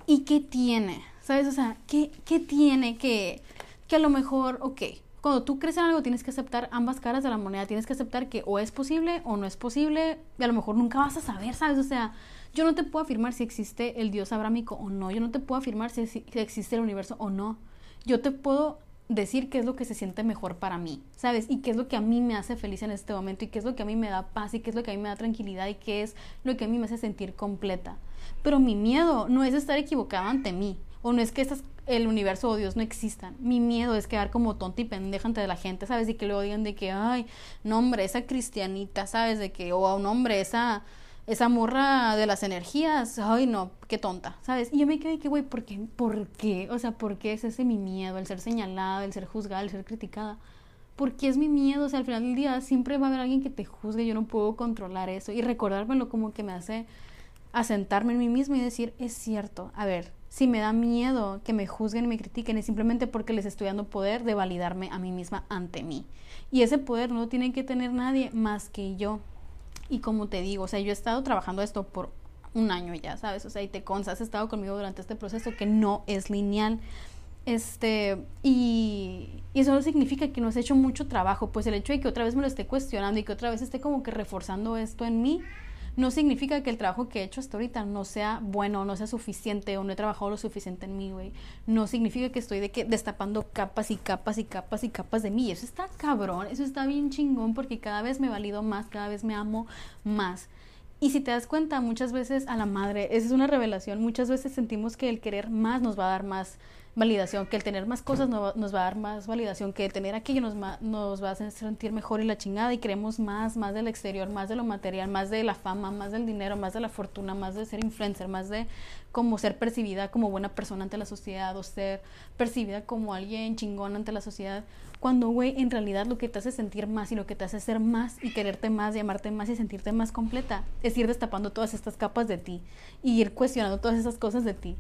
B: ¿y qué tiene? ¿Sabes? O sea, ¿qué, qué tiene que, que a lo mejor, ok, cuando tú crees en algo tienes que aceptar ambas caras de la moneda, tienes que aceptar que o es posible o no es posible y a lo mejor nunca vas a saber, ¿sabes? O sea, yo no te puedo afirmar si existe el dios abrámico o no, yo no te puedo afirmar si, existe el universo o no. Yo te puedo decir qué es lo que se siente mejor para mí, ¿sabes? Y qué es lo que a mí me hace feliz en este momento y qué es lo que a mí me da paz y qué es lo que a mí me da tranquilidad y qué es lo que a mí me hace sentir completa. Pero mi miedo no es estar equivocada ante mí o no es que estas, el universo o Dios no existan. Mi miedo es quedar como tonta y pendeja ante la gente, ¿sabes? Y que lo digan de que, ay, no hombre, esa cristianita, ¿sabes? De que, o a un hombre, esa esa morra de las energías, ay no, qué tonta, ¿sabes? Y yo me quedé que, güey, ¿por qué? ¿Por qué? O sea, ¿por qué es ese mi miedo, el ser señalada, el ser juzgada, el ser criticada? ¿Por qué es mi miedo? O sea, al final del día siempre va a haber alguien que te juzgue, yo no puedo controlar eso. Y recordármelo como que me hace asentarme en mí mismo y decir, es cierto, a ver, si me da miedo que me juzguen y me critiquen es simplemente porque les estoy dando poder de validarme a mí misma ante mí. Y ese poder no lo tiene que tener nadie más que yo. Y como te digo, o sea, yo he estado trabajando esto por un año ya, ¿sabes? O sea, y te consas, has estado conmigo durante este proceso que no es lineal. Este, y, y, eso no significa que no has hecho mucho trabajo, pues el hecho de que otra vez me lo esté cuestionando y que otra vez esté como que reforzando esto en mí, no significa que el trabajo que he hecho hasta ahorita no sea bueno, no sea suficiente o no he trabajado lo suficiente en mí, güey. No significa que estoy de que destapando capas y capas y capas y capas de mí. Eso está cabrón, eso está bien chingón porque cada vez me valido más, cada vez me amo más. Y si te das cuenta, muchas veces a la madre, esa es una revelación, muchas veces sentimos que el querer más nos va a dar más validación, que el tener más cosas nos va a dar más validación, que el tener aquello nos, nos va a hacer sentir mejor y la chingada y queremos más, más del exterior, más de lo material, más de la fama, más del dinero, más de la fortuna, más de ser influencer, más de como ser percibida como buena persona ante la sociedad o ser percibida como alguien chingón ante la sociedad. Cuando, güey, en realidad lo que te hace sentir más y lo que te hace ser más y quererte más y amarte más y sentirte más completa es ir destapando todas estas capas de ti y ir cuestionando todas esas cosas de ti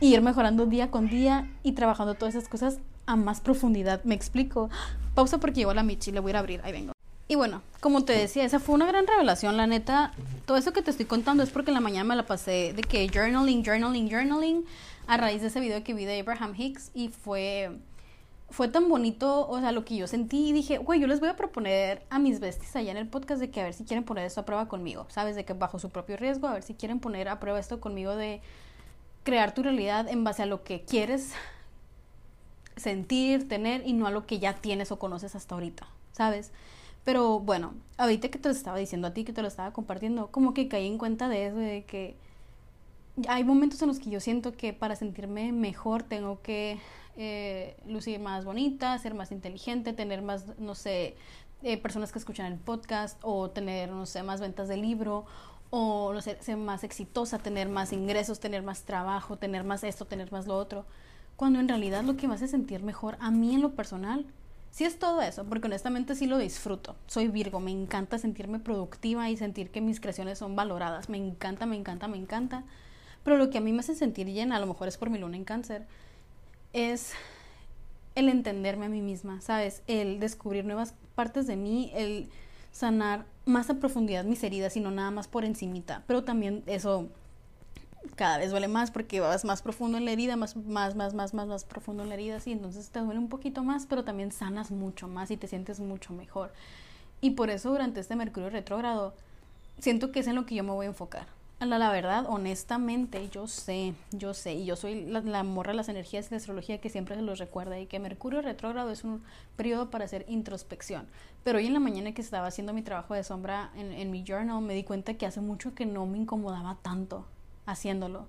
B: y ir mejorando día con día y trabajando todas esas cosas a más profundidad. ¿Me explico? Pausa porque llegó la Michi, le voy a ir a abrir, ahí vengo. Y bueno, como te decía, esa fue una gran revelación, la neta. Todo eso que te estoy contando es porque en la mañana me la pasé de que journaling, journaling, journaling, a raíz de ese video que vi de Abraham Hicks y fue fue tan bonito, o sea, lo que yo sentí y dije, güey, yo les voy a proponer a mis besties allá en el podcast de que a ver si quieren poner esto a prueba conmigo, ¿sabes? De que bajo su propio riesgo, a ver si quieren poner a prueba esto conmigo de crear tu realidad en base a lo que quieres sentir, tener y no a lo que ya tienes o conoces hasta ahorita, ¿sabes? Pero bueno, ahorita que te lo estaba diciendo a ti, que te lo estaba compartiendo, como que caí en cuenta de eso, de que hay momentos en los que yo siento que para sentirme mejor tengo que eh, lucir más bonita, ser más inteligente, tener más, no sé, eh, personas que escuchan el podcast o tener, no sé, más ventas de libro o no ser más exitosa, tener más ingresos, tener más trabajo, tener más esto, tener más lo otro, cuando en realidad lo que me hace sentir mejor a mí en lo personal, sí es todo eso, porque honestamente sí lo disfruto. Soy Virgo, me encanta sentirme productiva y sentir que mis creaciones son valoradas, me encanta, me encanta, me encanta. Pero lo que a mí me hace sentir llena, a lo mejor es por mi luna en cáncer, es el entenderme a mí misma, ¿sabes? El descubrir nuevas partes de mí, el sanar más a profundidad mis heridas y no nada más por encimita. Pero también eso cada vez duele más porque vas más profundo en la herida, más, más, más, más, más, más profundo en la herida, sí, entonces te duele un poquito más, pero también sanas mucho más y te sientes mucho mejor. Y por eso durante este Mercurio retrógrado siento que es en lo que yo me voy a enfocar la, la, verdad, honestamente, yo sé, yo sé, y yo soy la, morra de las energías la astrología que siempre se los recuerda, y que Mercurio retrógrado es un periodo para hacer introspección. Pero hoy en la mañana que estaba haciendo mi trabajo de sombra en, en mi journal, me di cuenta que hace mucho que no me incomodaba tanto haciéndolo.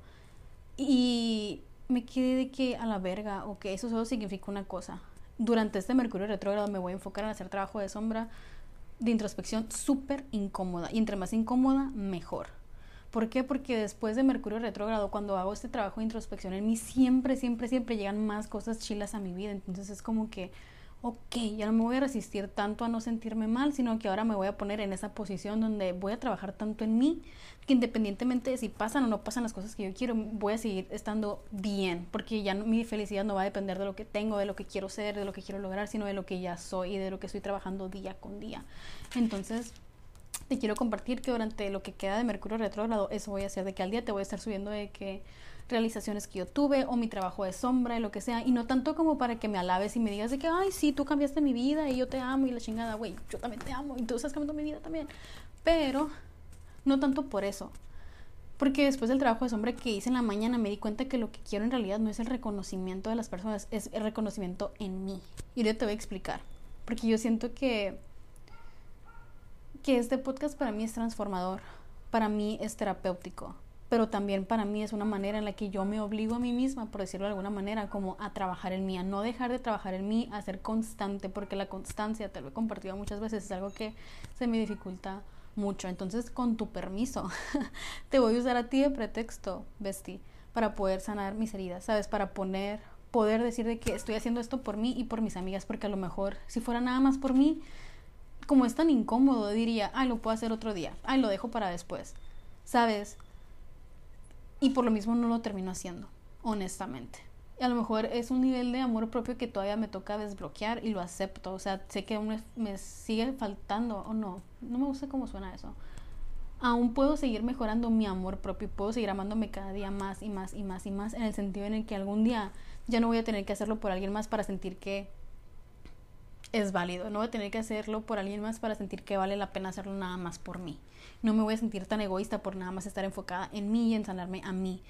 B: Y me quedé de que a la verga, ok, eso solo significa una cosa. Durante este Mercurio retrógrado me voy a enfocar en hacer trabajo de sombra de introspección súper incómoda. Y entre más incómoda, mejor ¿Por qué? Porque después de Mercurio retrógrado, cuando hago este trabajo de introspección en mí, siempre, siempre, siempre llegan más cosas chilas a mi vida. Entonces es como que, ok, ya no me voy a resistir tanto a no sentirme mal, sino que ahora me voy a poner en esa posición donde voy a trabajar tanto en mí, que independientemente de si pasan o no pasan las cosas que yo quiero, voy a seguir estando bien, porque ya mi felicidad no va a depender de lo que tengo, de lo que quiero ser, de lo que quiero lograr, sino de lo que ya soy y de lo que estoy trabajando día con día. Entonces te quiero compartir que durante lo que queda de Mercurio retrógrado, eso voy a hacer, de que al día te voy a estar subiendo de que realizaciones que yo tuve o mi trabajo de sombra y lo que sea, y no tanto como para que me alabes y me digas de que, ay, sí, tú cambiaste mi vida y yo te amo y la chingada, güey, yo también te amo y tú estás cambiando mi vida también, pero no tanto por eso, porque después del trabajo de sombra que hice en la mañana me di cuenta que lo que quiero en realidad no es el reconocimiento de las personas, es el reconocimiento en mí. Y ahorita te voy a explicar. Porque yo siento que, que este podcast para mí es transformador, para mí es terapéutico, pero también para mí es una manera en la que yo me obligo a mí misma, por decirlo de alguna manera, como a trabajar en mí, a no dejar de trabajar en mí, a ser constante, porque la constancia, te lo he compartido muchas veces, es algo que se me dificulta mucho. Entonces, con tu permiso, te voy a usar a ti de pretexto, Besti, para poder sanar mis heridas, ¿sabes? Para poner, poder decir de que estoy haciendo esto por mí y por mis amigas, porque a lo mejor si fuera nada más por mí, como es tan incómodo, diría, ay, lo puedo hacer otro día, ay, lo dejo para después, ¿sabes? Y por lo mismo no lo termino haciendo, honestamente a lo mejor es un nivel de amor propio que todavía me toca desbloquear y lo acepto. O sea, sé que aún me sigue faltando o no. No me gusta cómo suena eso. Aún puedo seguir mejorando mi amor propio y puedo seguir amándome cada día más y más y más y más en el sentido en el que algún día ya no voy a tener que hacerlo por alguien más para sentir que es válido. No voy a tener que hacerlo por alguien más para sentir que vale la pena hacerlo nada más por mí. No me voy a sentir tan egoísta por nada más estar enfocada en mí y en sanarme a mí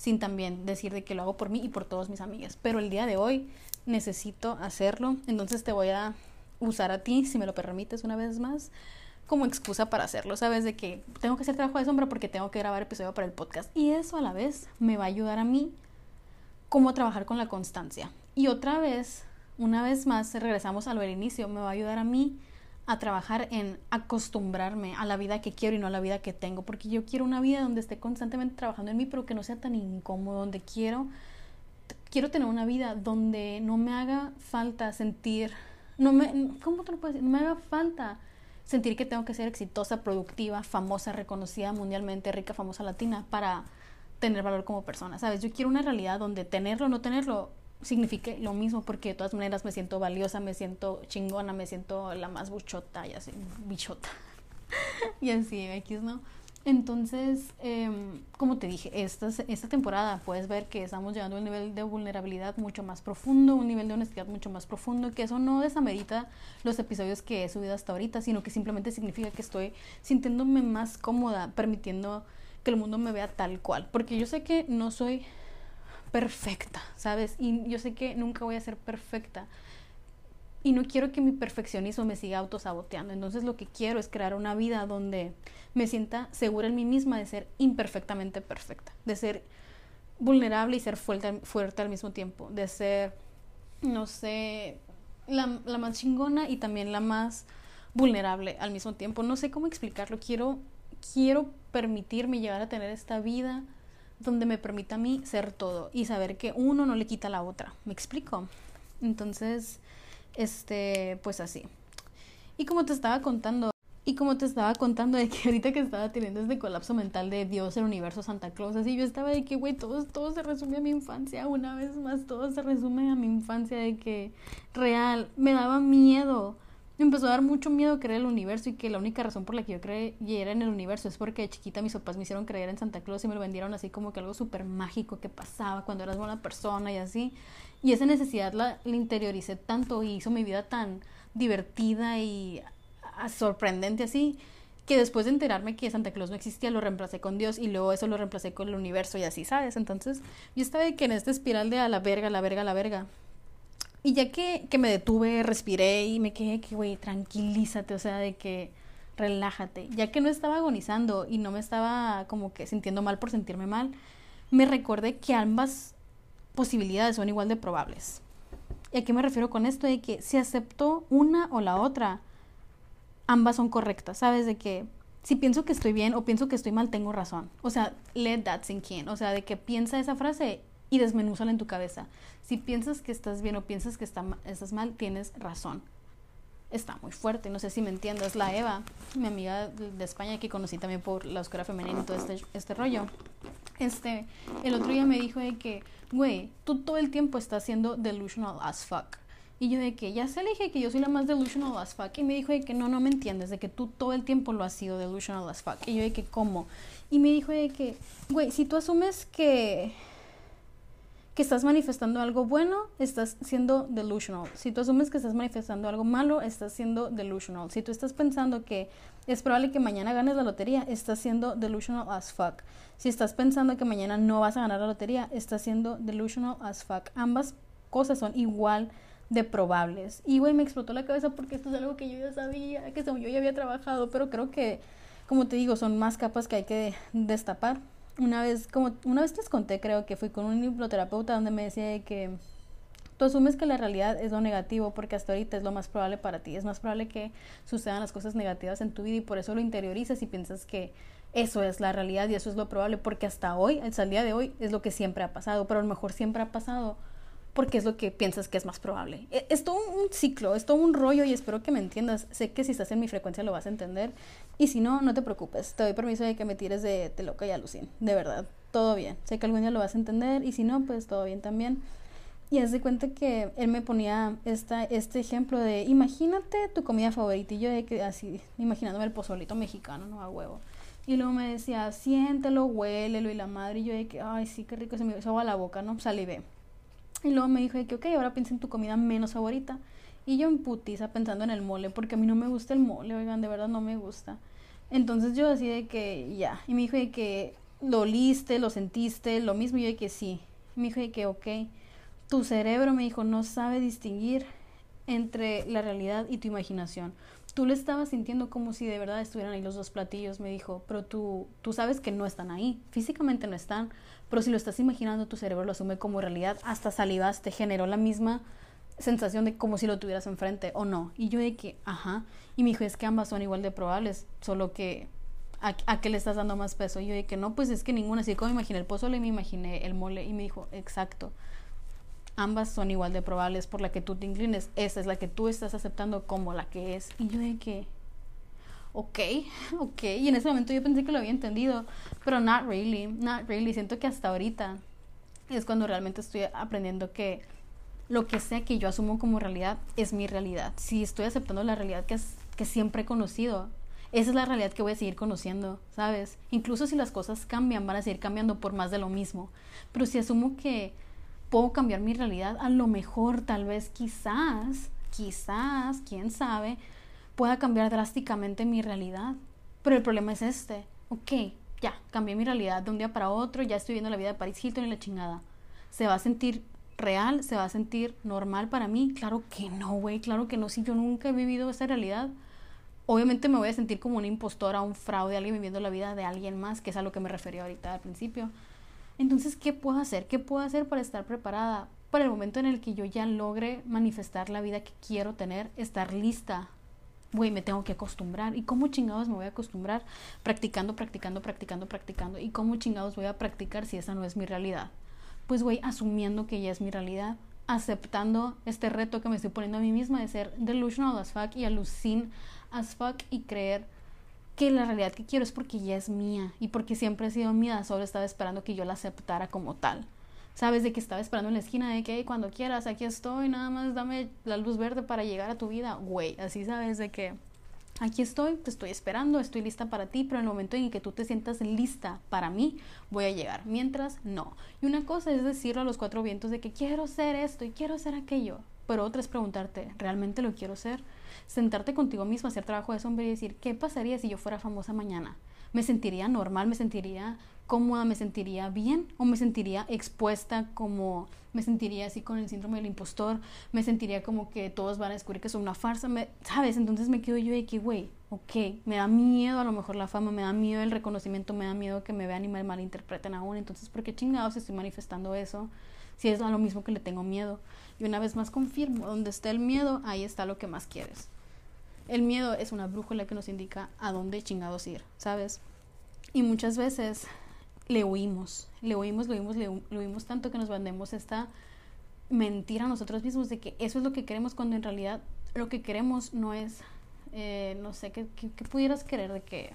B: sin también decir de que lo hago por mí y por todos mis amigas. Pero el día de hoy necesito hacerlo, entonces te voy a usar a ti, si me lo permites una vez más, como excusa para hacerlo, ¿sabes? De que tengo que hacer trabajo de sombra porque tengo que grabar episodio para el podcast. Y eso a la vez me va a ayudar a mí cómo trabajar con la constancia. Y otra vez, una vez más, regresamos a lo del inicio, me va a ayudar a mí a trabajar en acostumbrarme a la vida que quiero y no a la vida que tengo, porque yo quiero una vida donde esté constantemente trabajando en mí, pero que no sea tan incómodo, donde quiero quiero tener una vida donde no me haga falta sentir no me ¿cómo te lo puedes decir? No me haga falta sentir que tengo que ser exitosa, productiva, famosa, reconocida mundialmente, rica, famosa latina para tener valor como persona, ¿sabes? Yo quiero una realidad donde tenerlo o no tenerlo signifique lo mismo porque de todas maneras me siento valiosa, me siento chingona, me siento la más buchota y así, bichota. y así, X, ¿no? Entonces, em, como te dije, esta, esta temporada puedes ver que estamos llegando a un nivel de vulnerabilidad mucho más profundo, un nivel de honestidad mucho más profundo, que eso no desamerita los episodios que he subido hasta ahorita, sino que simplemente significa que estoy sintiéndome más cómoda, permitiendo que el mundo me vea tal cual. Porque yo sé que no soy perfecta, ¿sabes? Y yo sé que nunca voy a ser perfecta. Y no quiero que mi perfeccionismo me siga autosaboteando. Entonces lo que quiero es crear una vida donde me sienta segura en mí misma de ser imperfectamente perfecta, de ser vulnerable y ser fuerte, al mismo tiempo, de ser, no sé, la, la más chingona y también la más vulnerable al mismo tiempo. No sé cómo explicarlo. Quiero, quiero permitirme llegar a tener esta vida donde me permita a mí ser todo y saber que uno no le quita a la otra. ¿Me explico? Entonces, este, pues así. Y como te estaba contando, y como te estaba contando de que ahorita que estaba teniendo este colapso mental de Dios, el universo, Santa Claus, así yo estaba de que, güey, todo, todo se resume a mi infancia, una vez más, todo se resume a mi infancia, de que real, me daba miedo me empezó a dar mucho miedo creer en el universo y que la única razón por la que yo creyera en el universo es porque de chiquita mis papás me hicieron creer en Santa Claus y me lo vendieron así como que algo súper mágico que pasaba cuando eras buena persona y así. Y esa necesidad la, interioricé tanto y hizo mi vida tan divertida y sorprendente así que después de enterarme que Santa Claus no existía lo reemplacé con Dios y luego eso lo reemplacé con el universo y así, ¿sabes? Entonces yo estaba de que en esta espiral de a la verga, la verga, la verga y ya que, que me detuve, respiré y me quedé que, güey, tranquilízate, o sea, de que relájate. Ya que no estaba agonizando y no me estaba como que sintiendo mal por sentirme mal, me recordé que ambas posibilidades son igual de probables. ¿Y a qué me refiero con esto? De que si acepto una o la otra, ambas son correctas, ¿sabes? De que si pienso que estoy bien o pienso que estoy mal, tengo razón. O sea, let that sink in. O sea, de que piensa esa frase y desmenúzala en tu cabeza. Si piensas que estás bien o piensas que está, estás mal, tienes razón. Está muy fuerte, no sé si me entiendes. La Eva, mi amiga de España que conocí también por la oscura femenina y todo este, este rollo. Este, el otro día me dijo de que, güey, tú todo el tiempo estás siendo delusional as fuck. Y yo de que ya se le dije que yo soy la más delusional as fuck. Y me dijo de que no, no me entiendes, de que tú todo el tiempo lo has sido delusional as fuck. Y yo de que, ¿cómo? Y me dijo de que, güey, si tú asumes que estás manifestando algo bueno, estás siendo delusional. Si tú asumes que estás manifestando algo malo, estás siendo delusional. Si tú estás pensando que es probable que mañana ganes la lotería, estás siendo delusional as fuck. Si estás pensando que mañana no vas a ganar la lotería, estás siendo delusional as fuck. Ambas cosas son igual de probables. Y güey, me explotó la cabeza porque esto es algo que yo ya sabía, que yo ya había trabajado, pero creo que, como te digo, son más capas que hay que destapar una vez, como una vez les conté, creo que fui con un hipnoterapeuta donde me decía que tú asumes que la realidad es lo negativo porque hasta ahorita es lo más probable para ti. Es más probable que sucedan las cosas negativas en tu vida y por eso lo interiorizas y piensas que eso es la realidad y eso es lo probable porque hasta hoy, hasta el día de hoy, es lo que siempre ha pasado, pero a lo mejor siempre ha pasado porque es lo que piensas que es más probable. E, es, todo un ciclo, es todo un rollo y espero que me entiendas. Sé que si estás en mi frecuencia lo vas a entender y si no, no te preocupes. Te doy permiso de que me tires de, de loca y alucin. De verdad, todo bien. Sé que algún día lo vas a entender y si no, pues todo bien también. Y haz de cuenta que él me ponía esta, este ejemplo de imagínate tu comida favorita y yo de que así, imaginándome el pozolito mexicano, no a huevo. Y luego me decía, siéntelo, huélelo y la madre y yo de que, ay, sí, qué rico, se me hizo a la boca, ¿no? Salivé. Y luego me dijo que, ok, ahora piensa en tu comida menos favorita. Y yo en putiza pensando en el mole, porque a mí no me gusta el mole, oigan, de verdad no me gusta. Entonces yo así de que, ya. Y me dijo de que lo oliste, lo sentiste, lo mismo. Y yo de que sí. Y me dijo de que, ok, tu cerebro, me dijo, no sabe distinguir entre la realidad y tu imaginación. Tú le estabas sintiendo como si de verdad estuvieran ahí los dos platillos, me dijo, pero tú, tú sabes que no están ahí, físicamente no están, pero si lo estás imaginando, tu cerebro lo asume como realidad, hasta salivas, te generó la misma sensación de como si lo tuvieras enfrente o no. Y yo de que, ajá, y me dijo, es que ambas son igual de probables, solo que ¿A, ¿a, qué le estás dando más peso? Y yo de que no, pues es que ninguna, así como imaginé el pozole, me imaginé el mole y me dijo, exacto, ambas son igual de probables por la que tú te inclines, esa es la que tú estás aceptando como la que es. Y yo de que, ok, ok, y en ese momento yo pensé que lo había entendido, pero not really, not really, siento que hasta ahorita es cuando realmente estoy aprendiendo que lo que sea que yo asumo como realidad es mi realidad. Si estoy aceptando la realidad que, es, que siempre he conocido, esa es la realidad que voy a seguir conociendo, ¿sabes? Incluso si las cosas cambian, van a seguir cambiando por más de lo mismo. Pero si asumo que puedo cambiar mi realidad, a lo mejor, tal vez, quizás, quizás, quién sabe, pueda cambiar drásticamente mi realidad. Pero el problema es este, ok, ya, cambié mi realidad de un día para otro, ya estoy viendo la vida de Paris Hilton y la chingada. ¿Se va a sentir real? ¿Se va a sentir normal para mí? Claro que no, güey, claro que no, si yo nunca he vivido esa realidad. Obviamente me voy a sentir como una impostora, un fraude, alguien viviendo la vida de alguien más, que es a lo que me refería ahorita al principio. Entonces, ¿qué puedo hacer? ¿Qué puedo hacer para estar preparada? Para el momento en el que yo ya logre manifestar la vida que quiero tener, estar lista. Güey, me tengo que acostumbrar. ¿Y cómo chingados me voy a acostumbrar? Practicando, practicando, practicando, practicando. ¿Y cómo chingados voy a practicar si esa no es mi realidad? Pues voy asumiendo que ya es mi realidad, aceptando este reto que me estoy poniendo a mí misma de ser delusional as fuck y alucin as fuck y creer que la realidad que quiero es porque ya es mía y porque siempre ha sido mía, solo estaba esperando que yo la aceptara como tal. Sabes de que estaba esperando en la esquina de que cuando quieras, aquí estoy, nada más dame la luz verde para llegar a tu vida. Güey, así sabes de que aquí estoy, te estoy esperando, estoy lista para ti, pero en el momento en que tú te sientas lista para mí, voy a llegar. Mientras, no. Y una cosa es decirlo a los cuatro vientos de que quiero ser esto y quiero ser aquello, pero otra es preguntarte, ¿realmente lo quiero ser? sentarte contigo mismo, hacer trabajo de sombra y decir, ¿qué pasaría si yo fuera famosa mañana? ¿Me sentiría normal? ¿Me sentiría cómoda? ¿Me sentiría bien? ¿O me sentiría expuesta como me sentiría así con el síndrome del impostor? ¿Me sentiría como que todos van a descubrir que soy una farsa? ¿Me, ¿Sabes? Entonces me quedo yo de que, güey, ok, me da miedo a lo mejor la fama, me da miedo el reconocimiento, me da miedo que me vean y me malinterpreten aún. Entonces, ¿por qué chingados estoy manifestando eso? Si es a lo mismo que le tengo miedo. Y una vez más confirmo, donde está el miedo, ahí está lo que más quieres. El miedo es una brújula que nos indica a dónde chingados ir, ¿sabes? Y muchas veces le huimos, le huimos, le huimos, le, huimos tanto que nos vendemos esta mentira a nosotros mismos de que eso es lo que queremos cuando en realidad lo que queremos no es, eh, no sé, ¿qué, pudieras querer de que,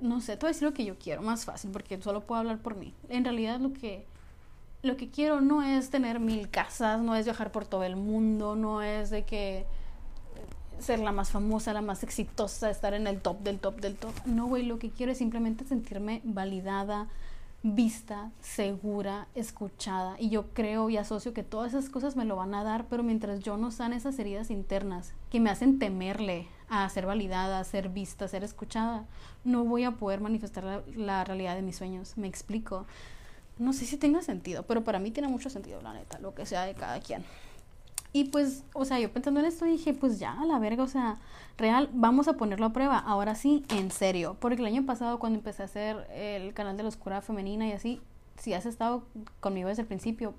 B: no sé, te voy a decir lo que yo quiero, más fácil, porque solo puedo hablar por mí. En realidad lo que lo que quiero no es tener mil casas, no es viajar por todo el mundo, no es de que ser la más famosa, la más exitosa, estar en el top del top del top. No, güey, lo que quiero es simplemente sentirme validada, vista, segura, escuchada. Y yo creo y asocio que todas esas cosas me lo van a dar, pero mientras yo no sane esas heridas internas que me hacen temerle a ser validada, a ser vista, a ser escuchada, no voy a poder manifestar la, la realidad de mis sueños. Me explico. No sé si tenga sentido, pero para mí tiene mucho sentido, la neta, lo que sea de cada quien. Y pues, o sea, yo pensando en esto dije, pues ya, la verga, o sea, real, vamos a ponerlo a prueba, ahora sí, en serio. Porque el año pasado cuando empecé a hacer el canal de la oscura femenina y así, si has estado conmigo desde el principio,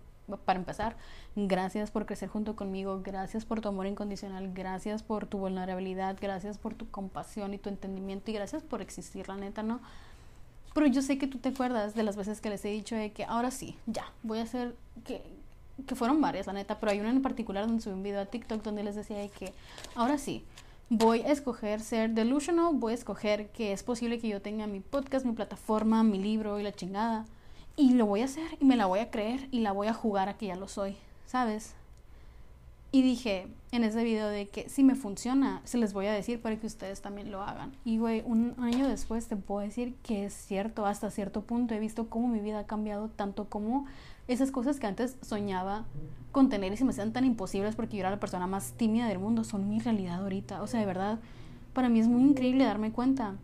B: para empezar, gracias por crecer junto conmigo, gracias por tu amor incondicional, gracias por tu vulnerabilidad, gracias por tu compasión y tu entendimiento y gracias por existir, la neta, ¿no? Pero yo sé que tú te acuerdas de las veces que les he dicho de que ahora sí, ya, voy a hacer que que fueron varias, la neta, pero hay una en particular donde subí un video a TikTok donde les decía que ahora sí, voy a escoger ser delusional, voy a escoger que es posible que yo tenga mi podcast, mi plataforma, mi libro y la chingada. Y lo voy a hacer y me la voy a creer y la voy a jugar a que ya lo soy, ¿sabes? Y dije en ese video de que si me funciona, se les voy a decir para que ustedes también lo hagan. Y güey, un año después te puedo decir que es cierto, hasta cierto punto he visto cómo mi vida ha cambiado tanto como esas cosas que antes soñaba con tener y se me hacían tan imposibles porque yo era la persona más tímida del mundo, son mi realidad ahorita. O sea, de verdad, para mí es muy increíble darme cuenta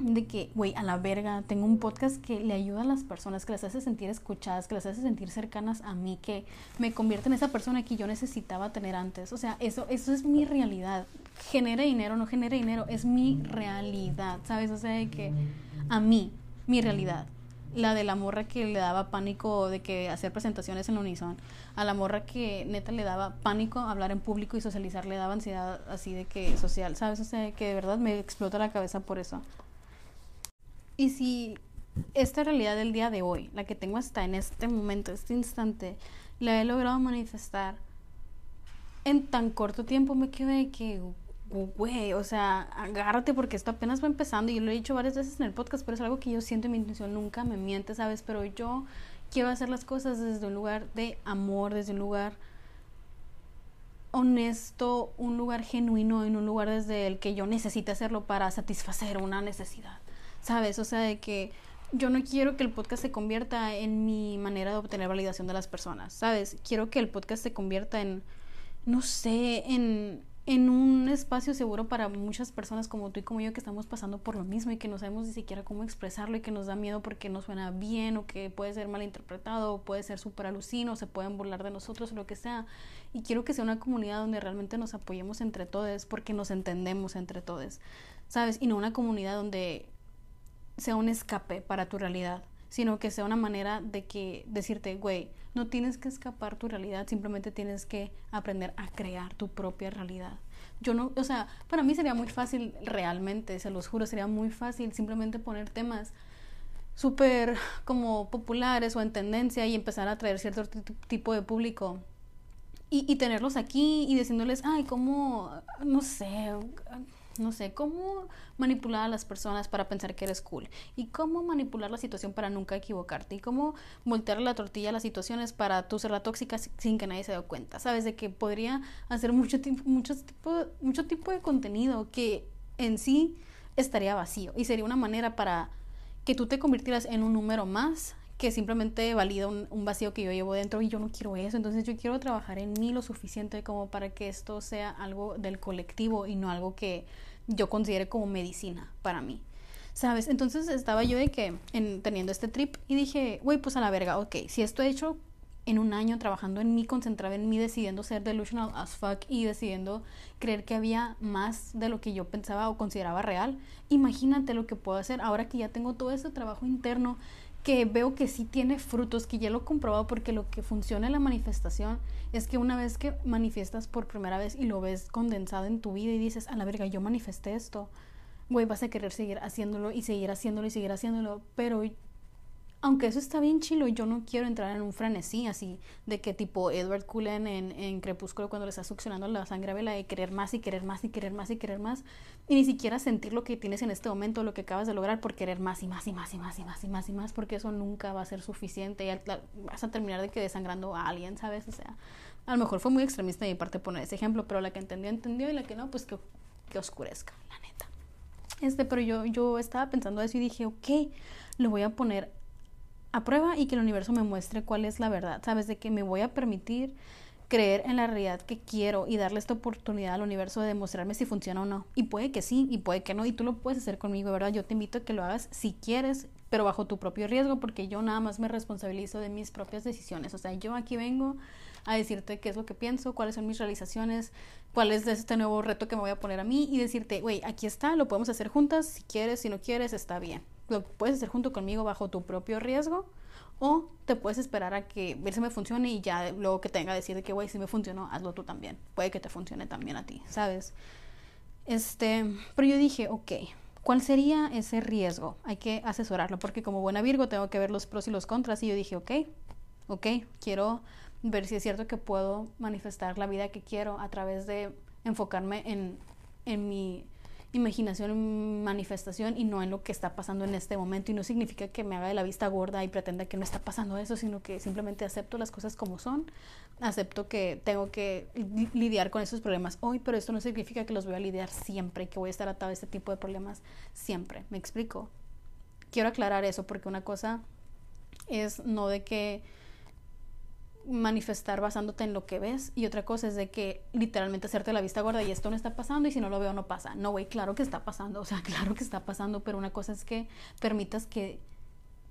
B: de que, güey, a la verga, tengo un podcast que le ayuda a las personas, que las hace sentir escuchadas, que las hace sentir cercanas a mí, que me convierte en esa persona que yo necesitaba tener antes. O sea, eso, eso es mi realidad. Genere dinero, no genere dinero, es mi realidad, ¿sabes? O sea, de que a mí, mi realidad la de la morra que le daba pánico de que hacer presentaciones en Unison, a la morra que neta le daba pánico hablar en público y socializar, le daba ansiedad así de que social, ¿sabes? O sea, que de verdad me explota la cabeza por eso. Y si esta realidad del día de hoy, la que tengo hasta en este momento, este instante, la he logrado manifestar en tan corto tiempo, me quedé que güey, o sea, agárrate porque esto apenas va empezando y lo he dicho varias veces en el podcast, pero es algo que yo siento en mi intención, nunca me miente, ¿sabes? Pero yo quiero hacer las cosas desde un lugar de amor, desde un lugar honesto, un lugar genuino, en un lugar desde el que yo necesite hacerlo para satisfacer una necesidad, ¿sabes? O sea, de que yo no quiero que el podcast se convierta en mi manera de obtener validación de las personas, ¿sabes? Quiero que el podcast se convierta en, no sé, en en un espacio seguro para muchas personas como tú y como yo que estamos pasando por lo mismo y que no sabemos ni siquiera cómo expresarlo y que nos da miedo porque no suena bien o que puede ser mal interpretado o puede ser súper alucino o se pueden burlar de nosotros o lo que sea. Y quiero que sea una comunidad donde realmente nos apoyemos entre todos porque nos entendemos entre todos, ¿sabes? Y no una comunidad donde sea un escape para tu realidad sino que sea una manera de que decirte, güey, no tienes que escapar tu realidad, simplemente tienes que aprender a crear tu propia realidad. Yo no, o sea, para mí sería muy fácil realmente, se los juro, sería muy fácil simplemente poner temas súper como populares o en tendencia y empezar a atraer cierto tipo de público y, y tenerlos aquí y diciéndoles, ay, cómo, no sé, no sé, cómo manipular a las personas para pensar que eres cool y cómo manipular la situación para nunca equivocarte y cómo voltear la tortilla a las situaciones para tú ser la tóxica sin que nadie se dé cuenta, ¿sabes? De que podría hacer mucho, mucho, tipo, mucho tipo de contenido que en sí estaría vacío y sería una manera para que tú te convirtieras en un número más que simplemente valida un, un, vacío que yo llevo dentro y yo no quiero eso. Entonces yo quiero trabajar en mí lo suficiente como para que esto sea algo del colectivo y no algo que yo considere como medicina para mí. ¿Sabes? Entonces estaba yo de que en, teniendo este trip y dije, güey, pues a la verga, ok, si esto he hecho en un año trabajando en mí, concentrada en mí, decidiendo ser delusional as fuck y decidiendo creer que había más de lo que yo pensaba o consideraba real, imagínate lo que puedo hacer ahora que ya tengo todo ese trabajo interno que veo que sí tiene frutos, que ya lo he comprobado porque lo que funciona en la manifestación es que una vez que manifiestas por primera vez y lo ves condensado en tu vida y dices, a la verga, yo manifesté esto, güey, vas a querer seguir haciéndolo y seguir haciéndolo y seguir haciéndolo, pero Aunque eso está bien chilo, yo no quiero entrar en un frenesí así de que tipo Edward Cullen en, en Crepúsculo cuando le está succionando la sangre a Bella de querer más y querer más y querer más y querer más y ni siquiera sentir lo que tienes en este momento, lo que acabas de lograr por querer más y más y más y más y más y más y más porque eso nunca va a ser suficiente y vas a terminar de que desangrando a alguien, ¿sabes? O sea, a lo mejor fue muy extremista de mi parte poner ese ejemplo, pero la que entendió, entendió y la que no, pues que, que oscurezca, la neta. Este, pero yo, yo estaba pensando eso y dije, ok, lo voy a poner a prueba y que el universo me muestre cuál es la verdad, ¿sabes? De que me voy a permitir creer en la realidad que quiero y darle esta oportunidad al universo de demostrarme si funciona o no. Y puede que sí, y puede que no, y tú lo puedes hacer conmigo, ¿verdad? Yo te invito a que lo hagas si quieres, pero bajo tu propio riesgo, porque yo nada más me responsabilizo de mis propias decisiones. O sea, yo aquí vengo a decirte qué es lo que pienso, cuáles son mis realizaciones, cuál es este nuevo reto que me voy a poner a mí y decirte, güey, aquí está, lo podemos hacer juntas, si quieres, si no quieres, está bien. Lo puedes hacer junto conmigo bajo tu propio riesgo o te puedes esperar a que ver si me funcione y ya luego que tenga decir de que, güey, si me funcionó, hazlo tú también. Puede que te funcione también a ti, ¿sabes? Este, pero yo dije, ok, ¿cuál sería ese riesgo? Hay que asesorarlo porque como buena Virgo tengo que ver los pros y los contras y yo dije, ok, ok, quiero ver si es cierto que puedo manifestar la vida que quiero a través de enfocarme en, en mi imaginación manifestación y no en lo que está pasando en este momento. Y no significa que me haga de la vista gorda y pretenda que no está pasando eso, sino que simplemente acepto las cosas como son, acepto que tengo que lidiar con esos problemas hoy, pero esto no significa que los voy a lidiar siempre, que voy a estar atado a este tipo de problemas siempre. ¿Me explico? Quiero aclarar eso porque una cosa es no de que manifestar basándote en lo que ves y otra cosa es de que literalmente hacerte la vista gorda y esto no está pasando y si no lo veo no pasa. No, güey, claro que está pasando, o sea, claro que está pasando, pero una cosa es que permitas que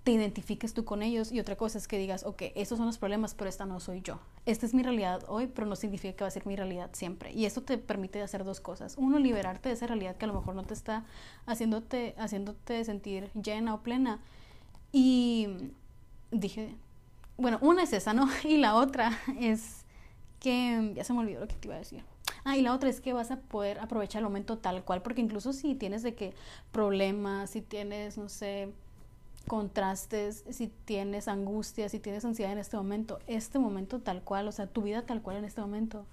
B: te identifiques tú con ellos y otra cosa es que digas, ok, esos son los problemas, pero esta no soy yo. Esta es mi realidad hoy, pero no significa que va a ser mi realidad siempre. Y esto te permite hacer dos cosas. Uno, liberarte de esa realidad que a lo mejor no te está haciéndote, haciéndote sentir llena o plena. Y dije, bueno, una es esa, ¿no? Y la otra es que, ya se me olvidó lo que te iba a decir. Ah, y la otra es que vas a poder aprovechar el momento tal cual, porque incluso si tienes de que problemas, si tienes, no sé, contrastes, si tienes angustia, si tienes ansiedad en este momento, este momento tal cual, o sea, tu vida tal cual en este momento,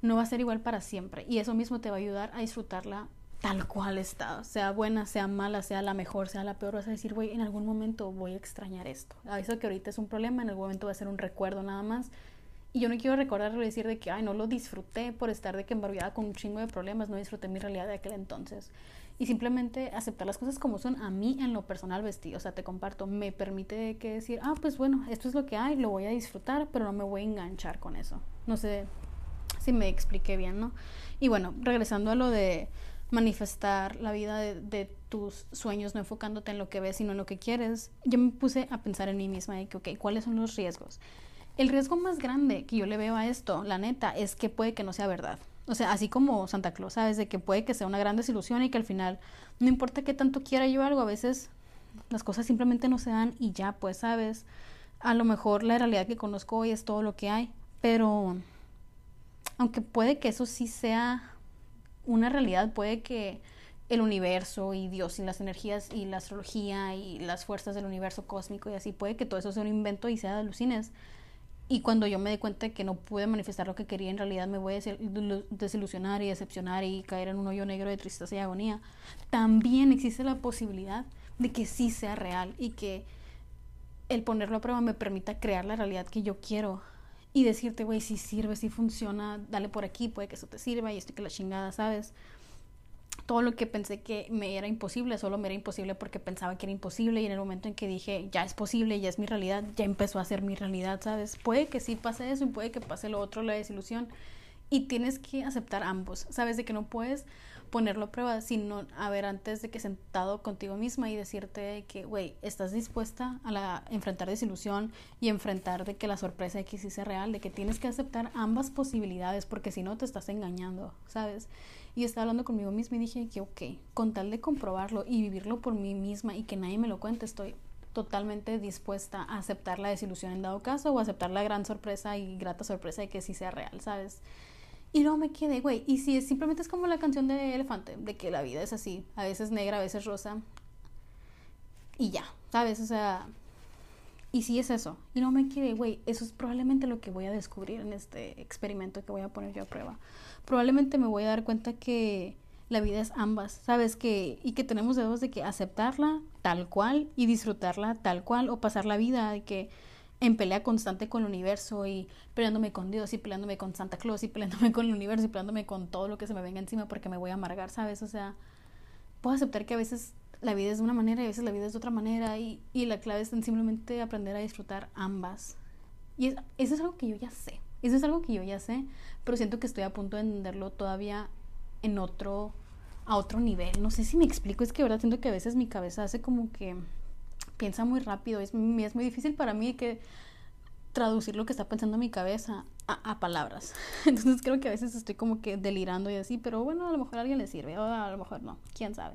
B: no va a ser igual para siempre. Y eso mismo te va a ayudar a disfrutarla tal cual está, sea buena, sea mala, sea la mejor, sea la peor, vas a decir, güey, en algún momento voy a extrañar esto. A eso que ahorita es un problema, en algún momento va a ser un recuerdo nada más. Y yo no quiero recordarlo y decir de que, ay, no lo disfruté por estar de que embargada con un chingo de problemas, no disfruté mi realidad de aquel entonces. Y simplemente aceptar las cosas como son a mí en lo personal vestido. O sea, te comparto, me permite que decir, ah, pues bueno, esto es lo que hay, lo voy a disfrutar, pero no me voy a enganchar con eso. No sé si me expliqué bien, ¿no? Y bueno, regresando a lo de manifestar la vida de, tus sueños, no enfocándote en lo que ves, sino en lo que quieres, yo me puse a pensar en mí misma de que, ok, ¿cuáles son los riesgos? El riesgo más grande que yo le veo a esto, la neta, es que puede que no sea verdad. O sea, así como Santa Claus, ¿sabes? De que puede que sea una gran desilusión y que al final, no importa qué tanto quiera yo algo, a veces las cosas simplemente no se dan y ya, pues, ¿sabes? A lo mejor la realidad que conozco hoy es todo lo que hay, pero aunque puede que eso sí sea una realidad puede que el universo y Dios y las energías y la astrología y las fuerzas del universo cósmico y así, puede que todo eso sea un invento y sea de alucines. Y cuando yo me di cuenta de que no pude manifestar lo que quería, en realidad me voy a desilusionar y decepcionar y caer en un hoyo negro de tristeza y agonía. También existe la posibilidad de que sí sea real y que el ponerlo a prueba me permita crear la realidad que yo quiero y decirte, güey, si sirve, si funciona, dale por aquí, puede que eso te sirva y estoy que la chingada, ¿sabes? Todo lo que pensé que me era imposible, solo me era imposible porque pensaba que era imposible y en el momento en que dije, ya es posible, ya es mi realidad, ya empezó a ser mi realidad, ¿sabes? Puede que sí pase eso y puede que pase lo otro, la desilusión. Y tienes que aceptar ambos, ¿sabes? De que no puedes ponerlo a prueba, sino a ver antes de que sentado contigo misma y decirte que, güey, estás dispuesta a la, enfrentar desilusión y enfrentar de que la sorpresa de que sí sea real, de que tienes que aceptar ambas posibilidades porque si no te estás engañando, ¿sabes? Y estaba hablando conmigo misma y dije que, ok, con tal de comprobarlo y vivirlo por mí misma y que nadie me lo cuente, estoy totalmente dispuesta a aceptar la desilusión en dado caso o aceptar la gran sorpresa y grata sorpresa de que sí sea real, ¿sabes? Y luego me quedé, güey, y si es, simplemente es como la canción de Elefante, de que la vida es así, a veces negra, a veces rosa, y ya, ¿sabes? O sea, Y si es eso, y no me quiere, güey, eso es probablemente lo que voy a descubrir en este experimento que voy a poner yo a prueba. Probablemente me voy a dar cuenta que la vida es ambas, ¿sabes? Que, y que tenemos dedos de que aceptarla tal cual y disfrutarla tal cual o pasar la vida de que en pelea constante con el universo y peleándome con Dios y peleándome con Santa Claus y peleándome con el universo y peleándome con todo lo que se me venga encima porque me voy a amargar, ¿sabes? O sea, puedo aceptar que a veces la vida es de una manera y a veces la vida es de otra manera y, y la clave en simplemente aprender a disfrutar ambas. Y eso es algo que yo ya sé, eso es algo que yo ya sé, pero siento que estoy a punto de entenderlo todavía en otro, a otro nivel. No sé si me explico, es que verdad siento que a veces mi cabeza hace como que piensa muy rápido, es, es muy difícil para mí que traducir lo que está pensando mi cabeza a, palabras. Entonces creo que a veces estoy como que delirando y así, pero bueno, a lo mejor a alguien le sirve, o a lo mejor no, quién sabe.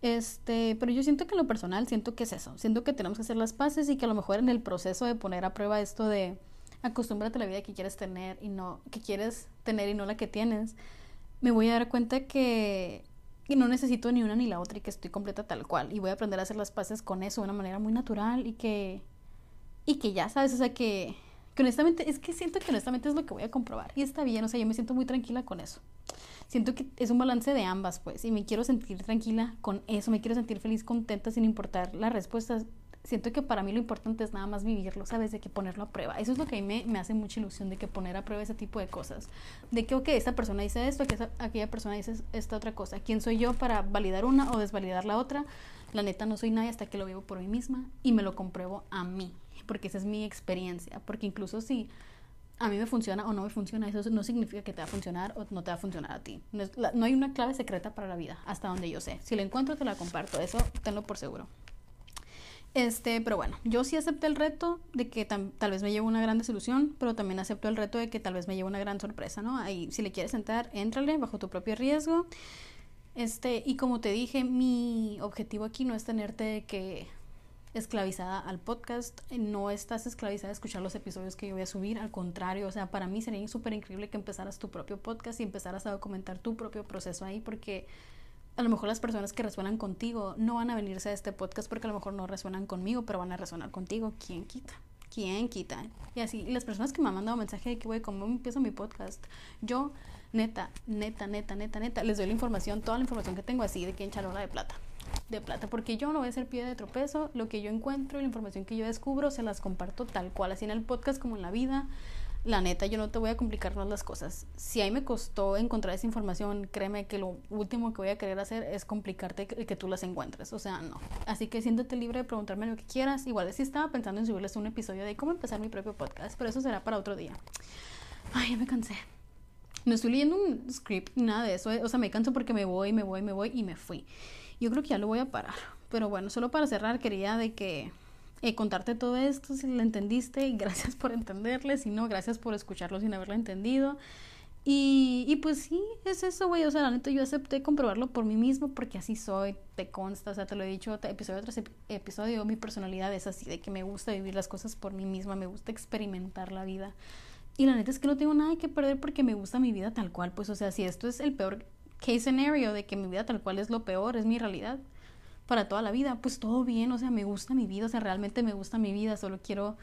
B: Este, pero yo siento que en lo personal siento que es eso, siento que tenemos que hacer las paces y que a lo mejor en el proceso de poner a prueba esto de acostúmbrate a la vida que quieres tener y no que quieres tener y no la que tienes, me voy a dar cuenta que, que no necesito ni una ni la otra y que estoy completa tal cual y voy a aprender a hacer las paces con eso de una manera muy natural y que y que ya sabes, o sea que que honestamente es que siento que honestamente es lo que voy a comprobar y está bien, o sea, yo me siento muy tranquila con eso siento que es un balance de ambas, pues, y me quiero sentir tranquila con eso, me quiero sentir feliz, contenta, sin importar las respuestas. Siento que para mí lo importante es nada más vivirlo, ¿sabes? De que ponerlo a prueba. Eso es lo que a mí me, me hace mucha ilusión, de que poner a prueba ese tipo de cosas. De que, ok, esta persona dice esto, que esa, aquella persona dice esta otra cosa. ¿Quién soy yo para validar una o desvalidar la otra? La neta no soy nadie hasta que lo vivo por mí misma y me lo compruebo a mí, porque esa es mi experiencia. Porque incluso si a mí me funciona o no me funciona, eso no significa que te va a funcionar o no te va a funcionar a ti. No, es, la, no hay una clave secreta para la vida, hasta donde yo sé. Si la encuentro, te la comparto, eso tenlo por seguro. Este, pero bueno, yo sí acepté el reto de que tal vez me lleve una gran desilusión, pero también acepto el reto de que tal vez me lleve una gran sorpresa, ¿no? Ahí, si le quieres sentar, éntrale bajo tu propio riesgo. Este, y como te dije, mi objetivo aquí no es tenerte que esclavizada al podcast, no estás esclavizada a escuchar los episodios que yo voy a subir, al contrario, o sea, para mí sería súper increíble que empezaras tu propio podcast y empezaras a documentar tu propio proceso ahí, porque a lo mejor las personas que resuenan contigo no van a venirse a este podcast porque a lo mejor no resuenan conmigo, pero van a resonar contigo, ¿quién quita? ¿Quién quita? Y así, y las personas que me han mandado mensaje de que, güey, ¿cómo empiezo mi podcast? Yo, neta, neta, neta, neta, neta, les doy la información, toda la información que tengo así de que en charola de plata de plata, porque yo no voy a ser pie de tropezo, lo que yo encuentro, la información que yo descubro, se las comparto tal cual, así en el podcast como en la vida. La neta, yo no te voy a complicar más las cosas. Si a mí me costó encontrar esa información, créeme que lo último que voy a querer hacer es complicarte que, que tú las encuentres. O sea, no. Así que siéntete libre de preguntarme lo que quieras. Igual sí estaba pensando en subirles un episodio de cómo empezar mi propio podcast, pero eso será para otro día. Ay, ya me cansé. No estoy leyendo un script, nada de eso. O sea, me canso porque me voy, me voy, me voy y me fui. Yo creo que ya lo voy a parar. Pero bueno, solo para cerrar quería de que eh, contarte todo esto, si lo entendiste, y gracias por entenderle, si no, gracias por escucharlo sin haberlo entendido. Y, y pues sí, es eso, güey, o sea, la neta yo acepté comprobarlo por mí mismo porque así soy, te consta, o sea, te lo he dicho episodio tras episodio, mi personalidad es así, de que me gusta vivir las cosas por mí misma, me gusta experimentar la vida. Y la neta es que no tengo nada que perder porque me gusta mi vida tal cual, pues, o sea, si esto es el peor case scenario de que mi vida tal cual es lo peor, es mi realidad para toda la vida, pues todo bien, o sea, me gusta mi vida, o sea, realmente me gusta mi vida, solo quiero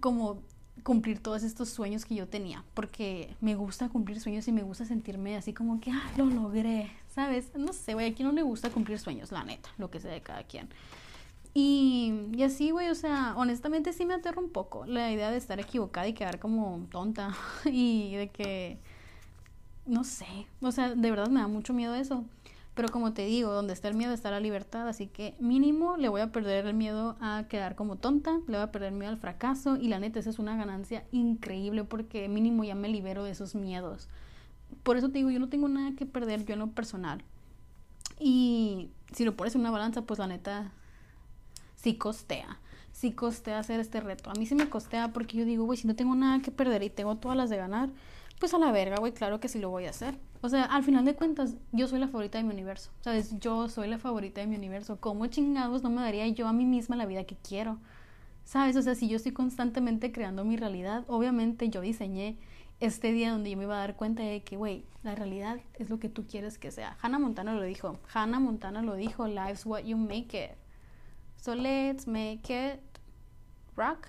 B: como cumplir todos estos sueños que yo tenía, porque me gusta cumplir sueños y me gusta sentirme así como que, ah, lo logré, ¿sabes? No sé, güey, a quién no le gusta cumplir sueños, la neta, lo que sea de cada quien. Y, y así, güey, o sea, honestamente sí me aterra un poco la idea de estar equivocada y quedar como tonta y de que no sé, o sea, de verdad me da mucho miedo eso. Pero como te digo, donde está el miedo está la libertad, así que mínimo le voy a perder el miedo a quedar como tonta, le voy a perder el miedo al fracaso y la neta esa es una ganancia increíble porque mínimo ya me libero de esos miedos. Por eso te digo, yo no tengo nada que perder yo en lo personal. Y si lo pones en una balanza, pues la neta sí costea. Sí costea hacer este reto. A mí sí me costea porque yo digo, güey, si no tengo nada que perder y tengo todas las de ganar, pues a la verga, güey, claro que sí lo voy a hacer. O sea, al final de cuentas, yo soy la favorita de mi universo. ¿Sabes? Yo soy la favorita de mi universo. ¿Cómo chingados no me daría yo a mí misma la vida que quiero? ¿Sabes? O sea, si yo estoy constantemente creando mi realidad, obviamente yo diseñé este día donde yo me iba a dar cuenta de que, güey, la realidad es lo que tú quieres que sea. Hannah Montana lo dijo. Hannah Montana lo dijo, life's what you make it. So let's make it rock,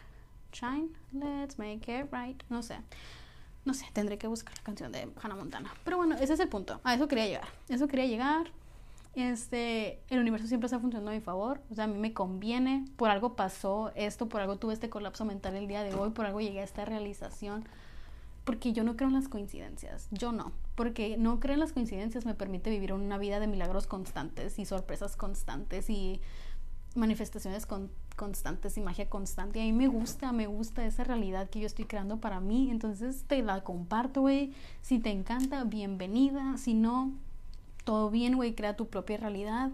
B: shine, let's make it right. No sé. No sé, tendré que buscar la canción de Hannah Montana. Pero bueno, ese es el punto. A eso quería llegar. Eso quería llegar. Este, el universo siempre está funcionando a mi favor. O sea, a mí me conviene. Por algo pasó esto, por algo tuve este colapso mental el día de hoy, por algo llegué a esta realización. Porque yo no creo en las coincidencias. Yo no. Porque no creo en las coincidencias me permite vivir una vida de milagros constantes y sorpresas constantes y manifestaciones constantes y magia constante. Y a mí me gusta, me gusta esa realidad que yo estoy creando para mí. Entonces te la comparto, güey. Si te encanta, bienvenida. Si no, todo bien, güey. Crea tu propia realidad.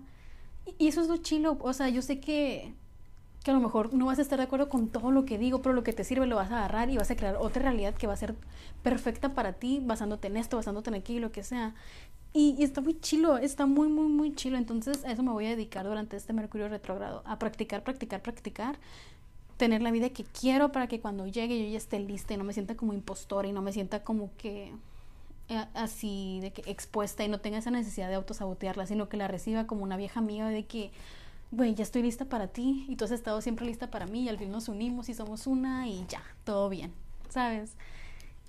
B: Y, eso es lo chilo. O sea, yo sé que, que a lo mejor no vas a estar de acuerdo con todo lo que digo, pero lo que te sirve lo vas a agarrar y vas a crear otra realidad que va a ser perfecta para ti, basándote en esto, basándote en aquí, lo que sea. Y, está muy chilo, está muy, muy, muy chilo. Entonces a eso me voy a dedicar durante este Mercurio retrógrado, a practicar, practicar, practicar. Tener la vida que quiero para que cuando llegue yo ya esté lista y no me sienta como impostora y no me sienta como que eh, así de que expuesta y no tenga esa necesidad de autosabotearla, sino que la reciba como una vieja amiga de que, güey, ya estoy lista para ti y tú has estado siempre lista para mí y al fin nos unimos y somos una y ya, todo bien, ¿sabes?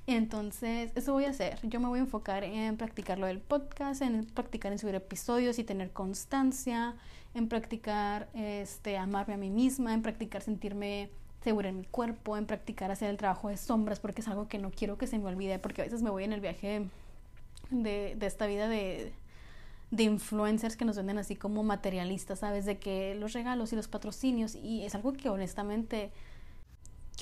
B: Entonces, eso voy a hacer. Yo me voy a enfocar en practicar lo del podcast, en practicar en subir episodios y tener constancia, en practicar este amarme a mí misma, en practicar sentirme segura en mi cuerpo, en practicar hacer el trabajo de sombras, porque es algo que no quiero que se me olvide, porque a veces me voy en el viaje de, de esta vida de, de influencers que nos venden así como materialistas, ¿sabes? De que los regalos y los patrocinios, y es algo que honestamente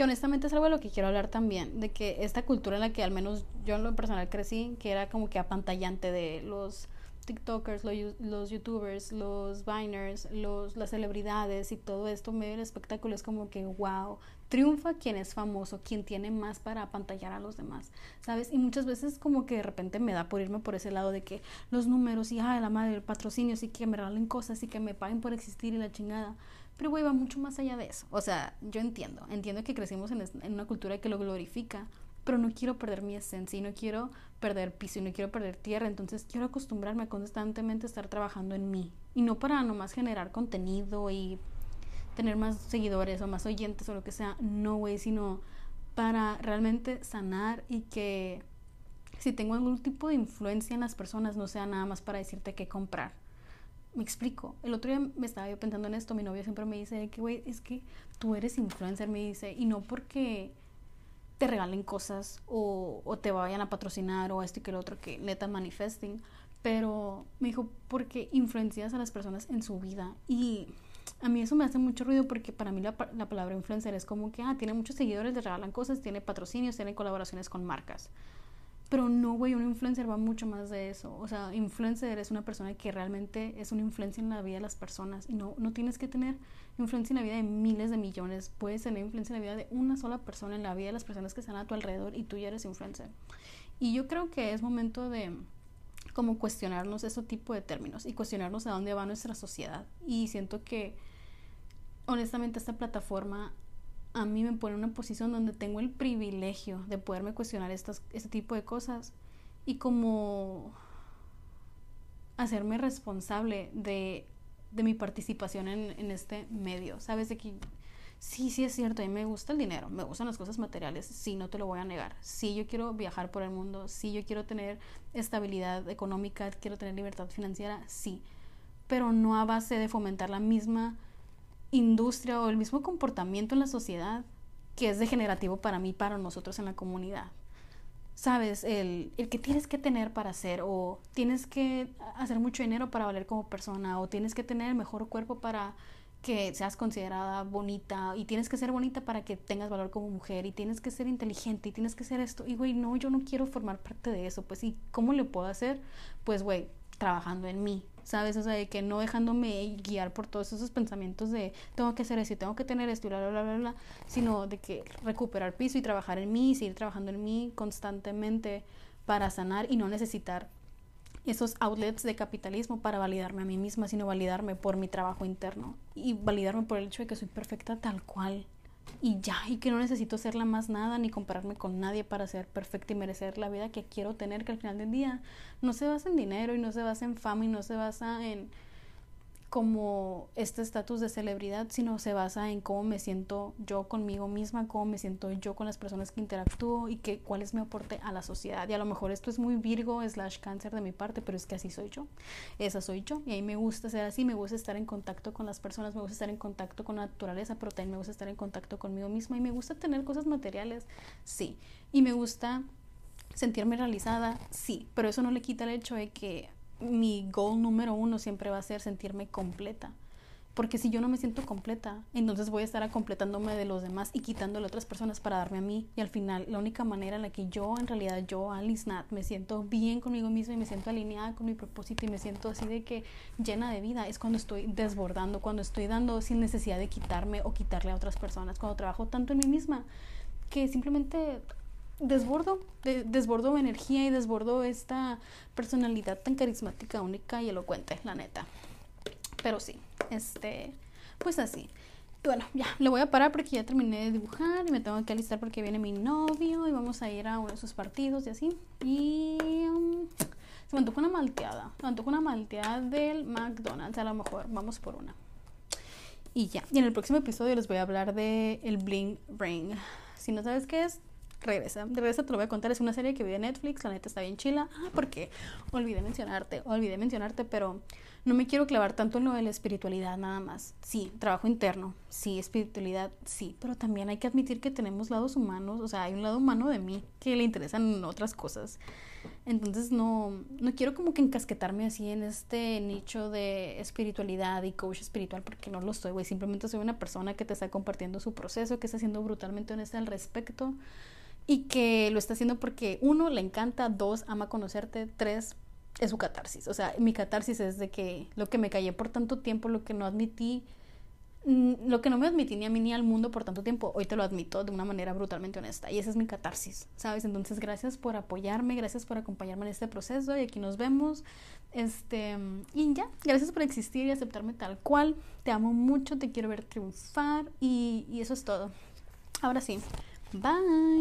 B: que honestamente es algo de lo que quiero hablar también, de que esta cultura en la que al menos yo en lo personal crecí, que era como que apantallante de los TikTokers, los, YouTubers, los Viners, los, las celebridades y todo esto medio del espectáculo es como que wow, triunfa quien es famoso, quien tiene más para apantallar a los demás, ¿sabes? Y muchas veces como que de repente me da por irme por ese lado de que los números y ay, la madre, el patrocinio, y que me regalen cosas y que me paguen por existir y la chingada. Pero, güey, va mucho más allá de eso. O sea, yo entiendo, entiendo que crecimos en, una cultura que lo glorifica, pero no quiero perder mi esencia y no quiero perder piso y no quiero perder tierra. Entonces, quiero acostumbrarme a constantemente estar trabajando en mí. Y no para nomás generar contenido y tener más seguidores o más oyentes o lo que sea. No, güey, sino para realmente sanar y que si tengo algún tipo de influencia en las personas no sea nada más para decirte qué comprar me explico. El otro día me estaba yo pensando en esto. Mi novio siempre me dice que, güey, es que tú eres influencer, me dice, y no porque te regalen cosas o, te vayan a patrocinar o esto y que el otro que neta manifesting. Pero me dijo, porque influencias a las personas en su vida. Y a mí eso me hace mucho ruido porque para mí la, la palabra influencer es como que, ah, tiene muchos seguidores, le regalan cosas, tiene patrocinios, tiene colaboraciones con marcas. Pero no, güey, un influencer va mucho más de eso. O sea, influencer es una persona que realmente es una influencia en la vida de las personas. No, no tienes que tener influencia en la vida de miles de millones. Puedes tener influencia en la vida de una sola persona, en la vida de las personas que están a tu alrededor y tú ya eres influencer. Y yo creo que es momento de como cuestionarnos ese tipo de términos y cuestionarnos a dónde va nuestra sociedad. Y siento que honestamente esta plataforma a mí me pone en una posición donde tengo el privilegio de poderme cuestionar estas, este tipo de cosas y como hacerme responsable de, de mi participación en, en, este medio. Sabes de que sí, sí es cierto, a mí me gusta el dinero, me gustan las cosas materiales, sí, no te lo voy a negar. Sí, yo quiero viajar por el mundo, sí, yo quiero tener estabilidad económica, quiero tener libertad financiera, sí, pero no a base de fomentar la misma industria o el mismo comportamiento en la sociedad que es degenerativo para mí, para nosotros en la comunidad. Sabes, el, el, que tienes que tener para ser, o tienes que hacer mucho dinero para valer como persona, o tienes que tener el mejor cuerpo para que seas considerada bonita, y tienes que ser bonita para que tengas valor como mujer, y tienes que ser inteligente, y tienes que ser esto. Y güey, no, yo no quiero formar parte de eso. Pues, ¿y cómo le puedo hacer? Pues, güey, trabajando en mí, ¿sabes? O sea, de que no dejándome guiar por todos esos pensamientos de tengo que hacer esto, tengo que tener esto, bla, bla, bla, bla, sino de que recuperar piso y trabajar en mí, seguir trabajando en mí constantemente para sanar y no necesitar esos outlets de capitalismo para validarme a mí misma, sino validarme por mi trabajo interno y validarme por el hecho de que soy perfecta tal cual y ya, y que no necesito serla más nada ni compararme con nadie para ser perfecta y merecer la vida que quiero tener, que al final del día no se basa en dinero y no se basa en fama y no se basa en como este estatus de celebridad, sino se basa en cómo me siento yo conmigo misma, cómo me siento yo con las personas que interactúo y que, cuál es mi aporte a la sociedad. Y a lo mejor esto es muy virgo, slash cáncer de mi parte, pero es que así soy yo. Esa soy yo. Y a mí me gusta ser así, me gusta estar en contacto con las personas, me gusta estar en contacto con la naturaleza, pero también me gusta estar en contacto conmigo misma y me gusta tener cosas materiales, sí. Y me gusta sentirme realizada, sí, pero eso no le quita el hecho de que mi goal número uno siempre va a ser sentirme completa. Porque si yo no me siento completa, entonces voy a estar completándome de los demás y quitándole a otras personas para darme a mí. Y al final, la única manera en la que yo, en realidad, yo, Alice Nat, me siento bien conmigo misma y me siento alineada con mi propósito y me siento así de que llena de vida es cuando estoy desbordando, cuando estoy dando sin necesidad de quitarme o quitarle a otras personas, cuando trabajo tanto en mí misma que simplemente desbordo, de, desbordo energía y desbordo esta personalidad tan carismática, única y elocuente, la neta. Pero sí, este, pues así. Bueno, ya, le voy a parar porque ya terminé de dibujar y me tengo que alistar porque viene mi novio y vamos a ir a uno de sus partidos y así. Y um, se me antoja una malteada, se me antoja una malteada del McDonald's, a lo mejor, vamos por una. Y ya, y en el próximo episodio les voy a hablar de el Bling Ring. Si no sabes qué es, regresa. Regresa te lo voy a contar. Es una serie que vi en Netflix. La neta está bien chila. Ah, porque olvidé mencionarte. Olvidé mencionarte, pero no me quiero clavar tanto en lo de la espiritualidad nada más. Sí, trabajo interno. Sí, espiritualidad. Sí, pero también hay que admitir que tenemos lados humanos. O sea, hay un lado humano de mí que le interesan otras cosas. Entonces no, no quiero como que encasquetarme así en este nicho de espiritualidad y coach espiritual porque no lo soy, güey. Simplemente soy una persona que te está compartiendo su proceso, que está siendo brutalmente honesta al respecto y que lo está haciendo porque uno, le encanta, dos, ama conocerte, tres, es su catarsis. O sea, mi catarsis es de que lo que me callé por tanto tiempo, lo que no admití, mm, lo que no me admití ni a mí ni al mundo por tanto tiempo, hoy te lo admito de una manera brutalmente honesta. Y esa es mi catarsis, ¿sabes? Entonces, gracias por apoyarme, gracias por acompañarme en este proceso y aquí nos vemos. Este, y ya, gracias por existir y aceptarme tal cual. Te amo mucho, te quiero ver triunfar y, y eso es todo. Ahora sí, bye.